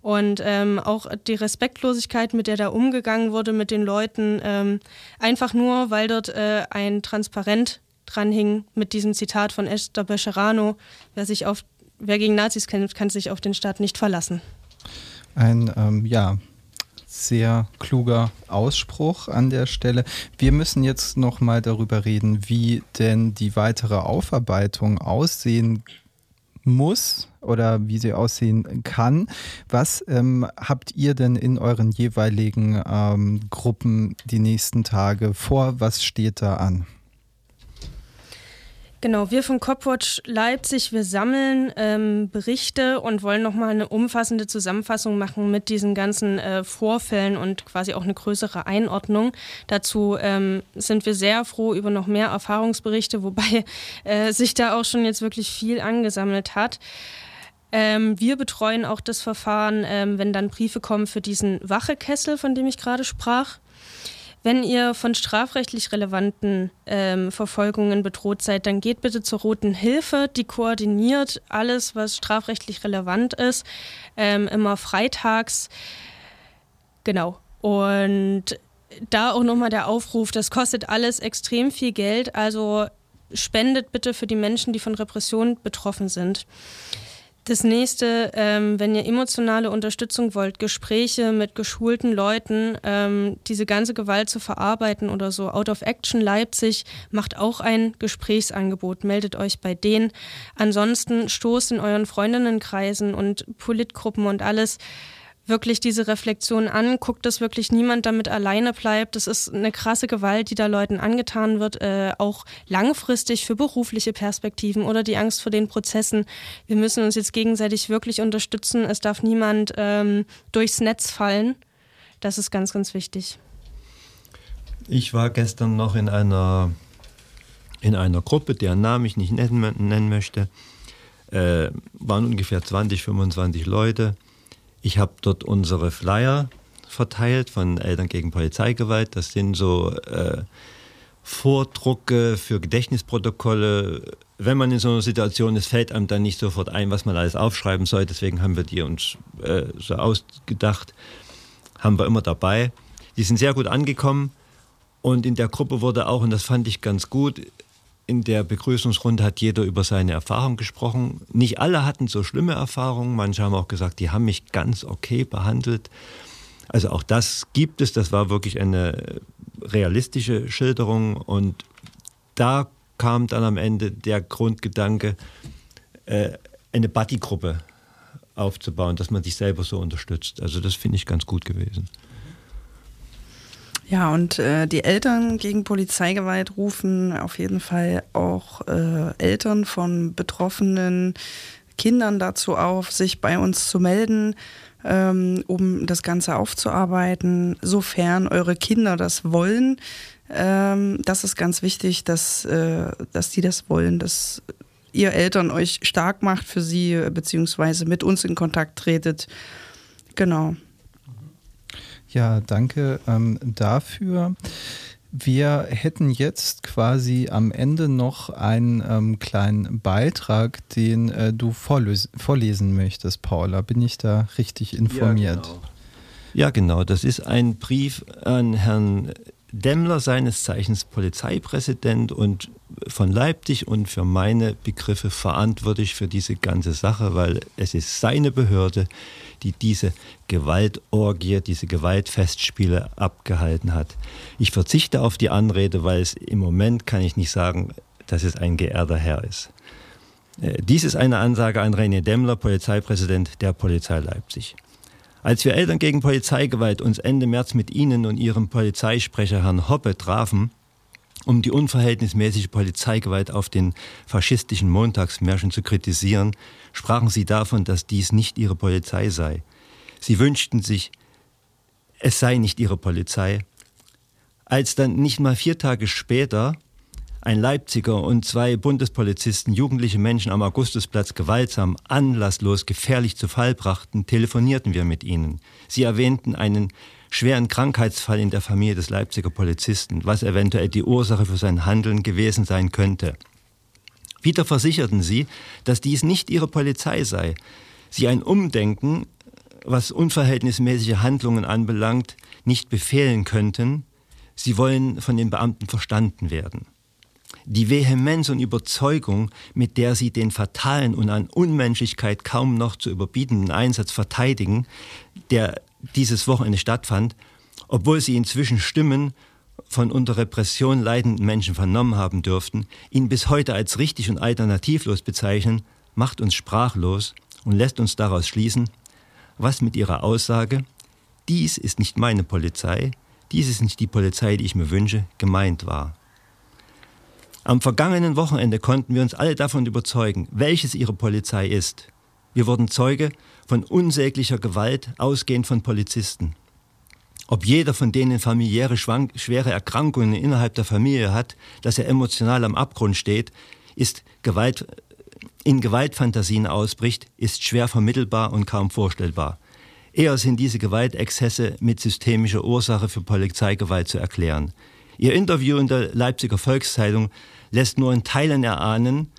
Und ähm, auch die Respektlosigkeit, mit der da umgegangen wurde mit den Leuten, ähm, einfach nur, weil dort äh, ein Transparent dran hing mit diesem Zitat von Esther Becherano, wer sich auf, wer gegen Nazis kämpft, kann sich auf den Staat nicht verlassen. Ein, ähm, ja, sehr kluger Ausspruch an der Stelle. Wir müssen jetzt noch mal darüber reden, wie denn die weitere Aufarbeitung aussehen muss oder wie sie aussehen kann. Was ähm, habt ihr denn in euren jeweiligen ähm, Gruppen die nächsten Tage vor? Was steht da an? Genau, wir von Copwatch Leipzig, wir sammeln ähm, Berichte und wollen nochmal eine umfassende Zusammenfassung machen mit diesen ganzen äh, Vorfällen und quasi auch eine größere Einordnung. Dazu ähm, sind wir sehr froh über noch mehr Erfahrungsberichte, wobei äh, sich da auch schon jetzt wirklich viel angesammelt hat. Ähm, wir betreuen auch das Verfahren, ähm, wenn dann Briefe kommen für diesen Wachekessel, von dem ich gerade sprach. Wenn ihr von strafrechtlich relevanten ähm, Verfolgungen bedroht seid, dann geht bitte zur Roten Hilfe. Die koordiniert alles, was strafrechtlich relevant ist, ähm, immer freitags. Genau. Und da auch nochmal der Aufruf, das kostet alles extrem viel Geld, also spendet bitte für die Menschen, die von Repression betroffen sind. Das nächste, ähm, wenn ihr emotionale Unterstützung wollt, Gespräche mit geschulten Leuten, ähm, diese ganze Gewalt zu verarbeiten oder so. Out of Action Leipzig macht auch ein Gesprächsangebot. Meldet euch bei denen. Ansonsten stoßt in euren Freundinnenkreisen und Politgruppen und alles wirklich diese Reflexion an, guckt, dass wirklich niemand damit alleine bleibt. Das ist eine krasse Gewalt, die da Leuten angetan wird, äh, auch langfristig für berufliche Perspektiven oder die Angst vor den Prozessen. Wir müssen uns jetzt gegenseitig wirklich unterstützen. Es darf niemand ähm, durchs Netz fallen. Das ist ganz, ganz wichtig. Ich war gestern noch in einer, in einer Gruppe, deren Namen ich nicht nennen, nennen möchte. Äh, waren ungefähr 20, 25 Leute ich habe dort unsere Flyer verteilt von Eltern gegen Polizeigewalt. Das sind so äh, Vordrucke für Gedächtnisprotokolle. Wenn man in so einer Situation ist, fällt einem dann nicht sofort ein, was man alles aufschreiben soll. Deswegen haben wir die uns äh, so ausgedacht, haben wir immer dabei. Die sind sehr gut angekommen und in der Gruppe wurde auch, und das fand ich ganz gut, in der Begrüßungsrunde hat jeder über seine Erfahrung gesprochen. Nicht alle hatten so schlimme Erfahrungen. Manche haben auch gesagt, die haben mich ganz okay behandelt. Also auch das gibt es. Das war wirklich eine realistische Schilderung. Und da kam dann am Ende der Grundgedanke, äh, eine Buddy-Gruppe aufzubauen, dass man sich selber so unterstützt. Also das finde ich ganz gut gewesen. Ja, und äh, die Eltern gegen Polizeigewalt rufen auf jeden Fall auch äh, Eltern von betroffenen Kindern dazu auf, sich bei uns zu melden, ähm, um das Ganze aufzuarbeiten, sofern eure Kinder das wollen. Ähm, das ist ganz wichtig, dass, äh, dass die das wollen, dass ihr Eltern euch stark macht für sie, beziehungsweise mit uns in Kontakt tretet. Genau. Ja, danke ähm, dafür. Wir hätten jetzt quasi am Ende noch einen ähm, kleinen Beitrag, den äh, du vorlesen möchtest, Paula. Bin ich da richtig informiert? Ja genau. ja, genau. Das ist ein Brief an Herrn Demmler, seines Zeichens Polizeipräsident und von Leipzig und für meine Begriffe verantwortlich für diese ganze Sache, weil es ist seine Behörde, die diese Gewaltorgie, diese Gewaltfestspiele abgehalten hat. Ich verzichte auf die Anrede, weil es im Moment kann ich nicht sagen, dass es ein geehrter Herr ist. Äh, dies ist eine Ansage an René Demmler, Polizeipräsident der Polizei Leipzig. Als wir Eltern gegen Polizeigewalt uns Ende März mit Ihnen und Ihrem Polizeisprecher Herrn Hoppe trafen, um die unverhältnismäßige Polizeigewalt auf den faschistischen Montagsmärschen zu kritisieren, sprachen sie davon, dass dies nicht ihre Polizei sei. Sie wünschten sich, es sei nicht ihre Polizei. Als dann nicht mal vier Tage später ein Leipziger und zwei Bundespolizisten jugendliche Menschen am Augustusplatz gewaltsam, anlasslos, gefährlich zu Fall brachten, telefonierten wir mit ihnen. Sie erwähnten einen schweren Krankheitsfall in der Familie des Leipziger Polizisten, was eventuell die Ursache für sein Handeln gewesen sein könnte. Wieder versicherten sie, dass dies nicht ihre Polizei sei, sie ein Umdenken, was unverhältnismäßige Handlungen anbelangt, nicht befehlen könnten, sie wollen von den Beamten verstanden werden. Die Vehemenz und Überzeugung, mit der sie den fatalen und an Unmenschlichkeit kaum noch zu überbietenden Einsatz verteidigen, der dieses Wochenende stattfand, obwohl sie inzwischen Stimmen von unter Repression leidenden Menschen vernommen haben dürften, ihn bis heute als richtig und alternativlos bezeichnen, macht uns sprachlos und lässt uns daraus schließen, was mit ihrer Aussage, dies ist nicht meine Polizei, dies ist nicht die Polizei, die ich mir wünsche, gemeint war. Am vergangenen Wochenende konnten wir uns alle davon überzeugen, welches ihre Polizei ist. Wir wurden Zeuge von unsäglicher Gewalt, ausgehend von Polizisten. Ob jeder von denen familiäre schwere Erkrankungen innerhalb der Familie hat, dass er emotional am Abgrund steht, ist Gewalt, in Gewaltfantasien ausbricht, ist schwer vermittelbar und kaum vorstellbar. Eher sind diese Gewaltexzesse mit systemischer Ursache für Polizeigewalt zu erklären. Ihr Interview in der Leipziger Volkszeitung lässt nur in Teilen erahnen,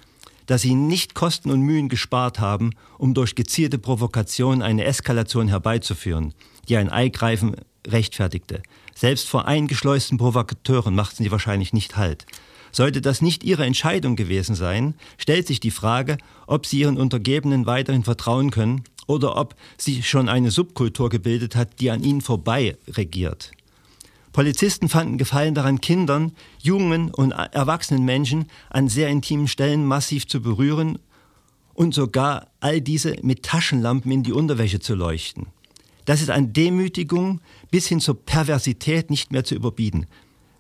dass sie nicht Kosten und Mühen gespart haben, um durch gezielte Provokation eine Eskalation herbeizuführen, die ein Eingreifen rechtfertigte. Selbst vor eingeschleusten Provokateuren machten sie wahrscheinlich nicht Halt. Sollte das nicht ihre Entscheidung gewesen sein, stellt sich die Frage, ob sie ihren Untergebenen weiterhin vertrauen können oder ob sich schon eine Subkultur gebildet hat, die an ihnen vorbei regiert. Polizisten fanden Gefallen daran, Kindern, jungen und erwachsenen Menschen an sehr intimen Stellen massiv zu berühren und sogar all diese mit Taschenlampen in die Unterwäsche zu leuchten. Das ist an Demütigung bis hin zur Perversität nicht mehr zu überbieten.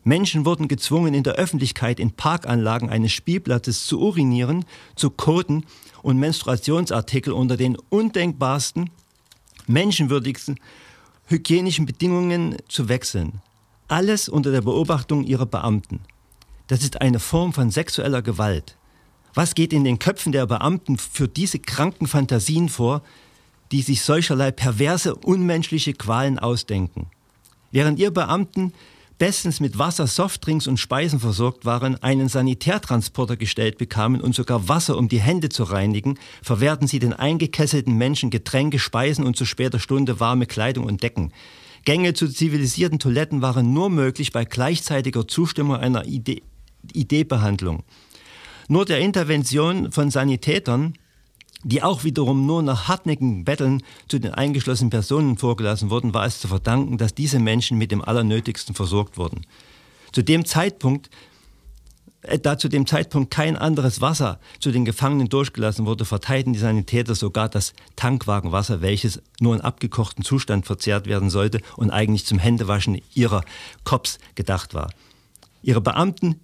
Menschen wurden gezwungen, in der Öffentlichkeit in Parkanlagen eines Spielplatzes zu urinieren, zu koten und Menstruationsartikel unter den undenkbarsten, menschenwürdigsten hygienischen Bedingungen zu wechseln. Alles unter der Beobachtung ihrer Beamten. Das ist eine Form von sexueller Gewalt. Was geht in den Köpfen der Beamten für diese kranken Fantasien vor, die sich solcherlei perverse, unmenschliche Qualen ausdenken? Während ihr Beamten bestens mit Wasser, Softdrinks und Speisen versorgt waren, einen Sanitärtransporter gestellt bekamen und sogar Wasser, um die Hände zu reinigen, verwehrten sie den eingekesselten Menschen Getränke, Speisen und zu später Stunde warme Kleidung und Decken. Gänge zu zivilisierten Toiletten waren nur möglich bei gleichzeitiger Zustimmung einer ID-Behandlung. Nur der Intervention von Sanitätern, die auch wiederum nur nach hartnäckigen Betteln zu den eingeschlossenen Personen vorgelassen wurden, war es zu verdanken, dass diese Menschen mit dem Allernötigsten versorgt wurden. Zu dem Zeitpunkt da zu dem Zeitpunkt kein anderes Wasser zu den Gefangenen durchgelassen wurde, verteilten die Sanitäter sogar das Tankwagenwasser, welches nur in abgekochten Zustand verzehrt werden sollte und eigentlich zum Händewaschen ihrer Cops gedacht war. Ihre Beamten,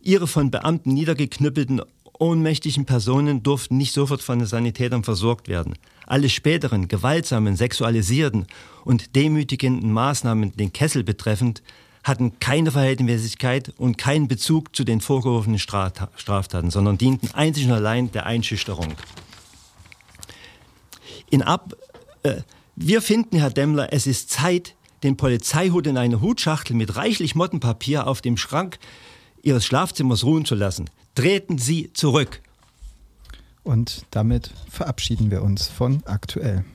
ihre von Beamten niedergeknüppelten ohnmächtigen Personen durften nicht sofort von den Sanitätern versorgt werden. Alle späteren gewaltsamen, sexualisierten und demütigenden Maßnahmen den Kessel betreffend hatten keine Verhältnismäßigkeit und keinen Bezug zu den vorgeworfenen Straftaten, sondern dienten einzig und allein der Einschüchterung. In Ab äh, wir finden, Herr Demmler, es ist Zeit, den Polizeihut in eine Hutschachtel mit reichlich Mottenpapier auf dem Schrank Ihres Schlafzimmers ruhen zu lassen. Treten Sie zurück. Und damit verabschieden wir uns von aktuell.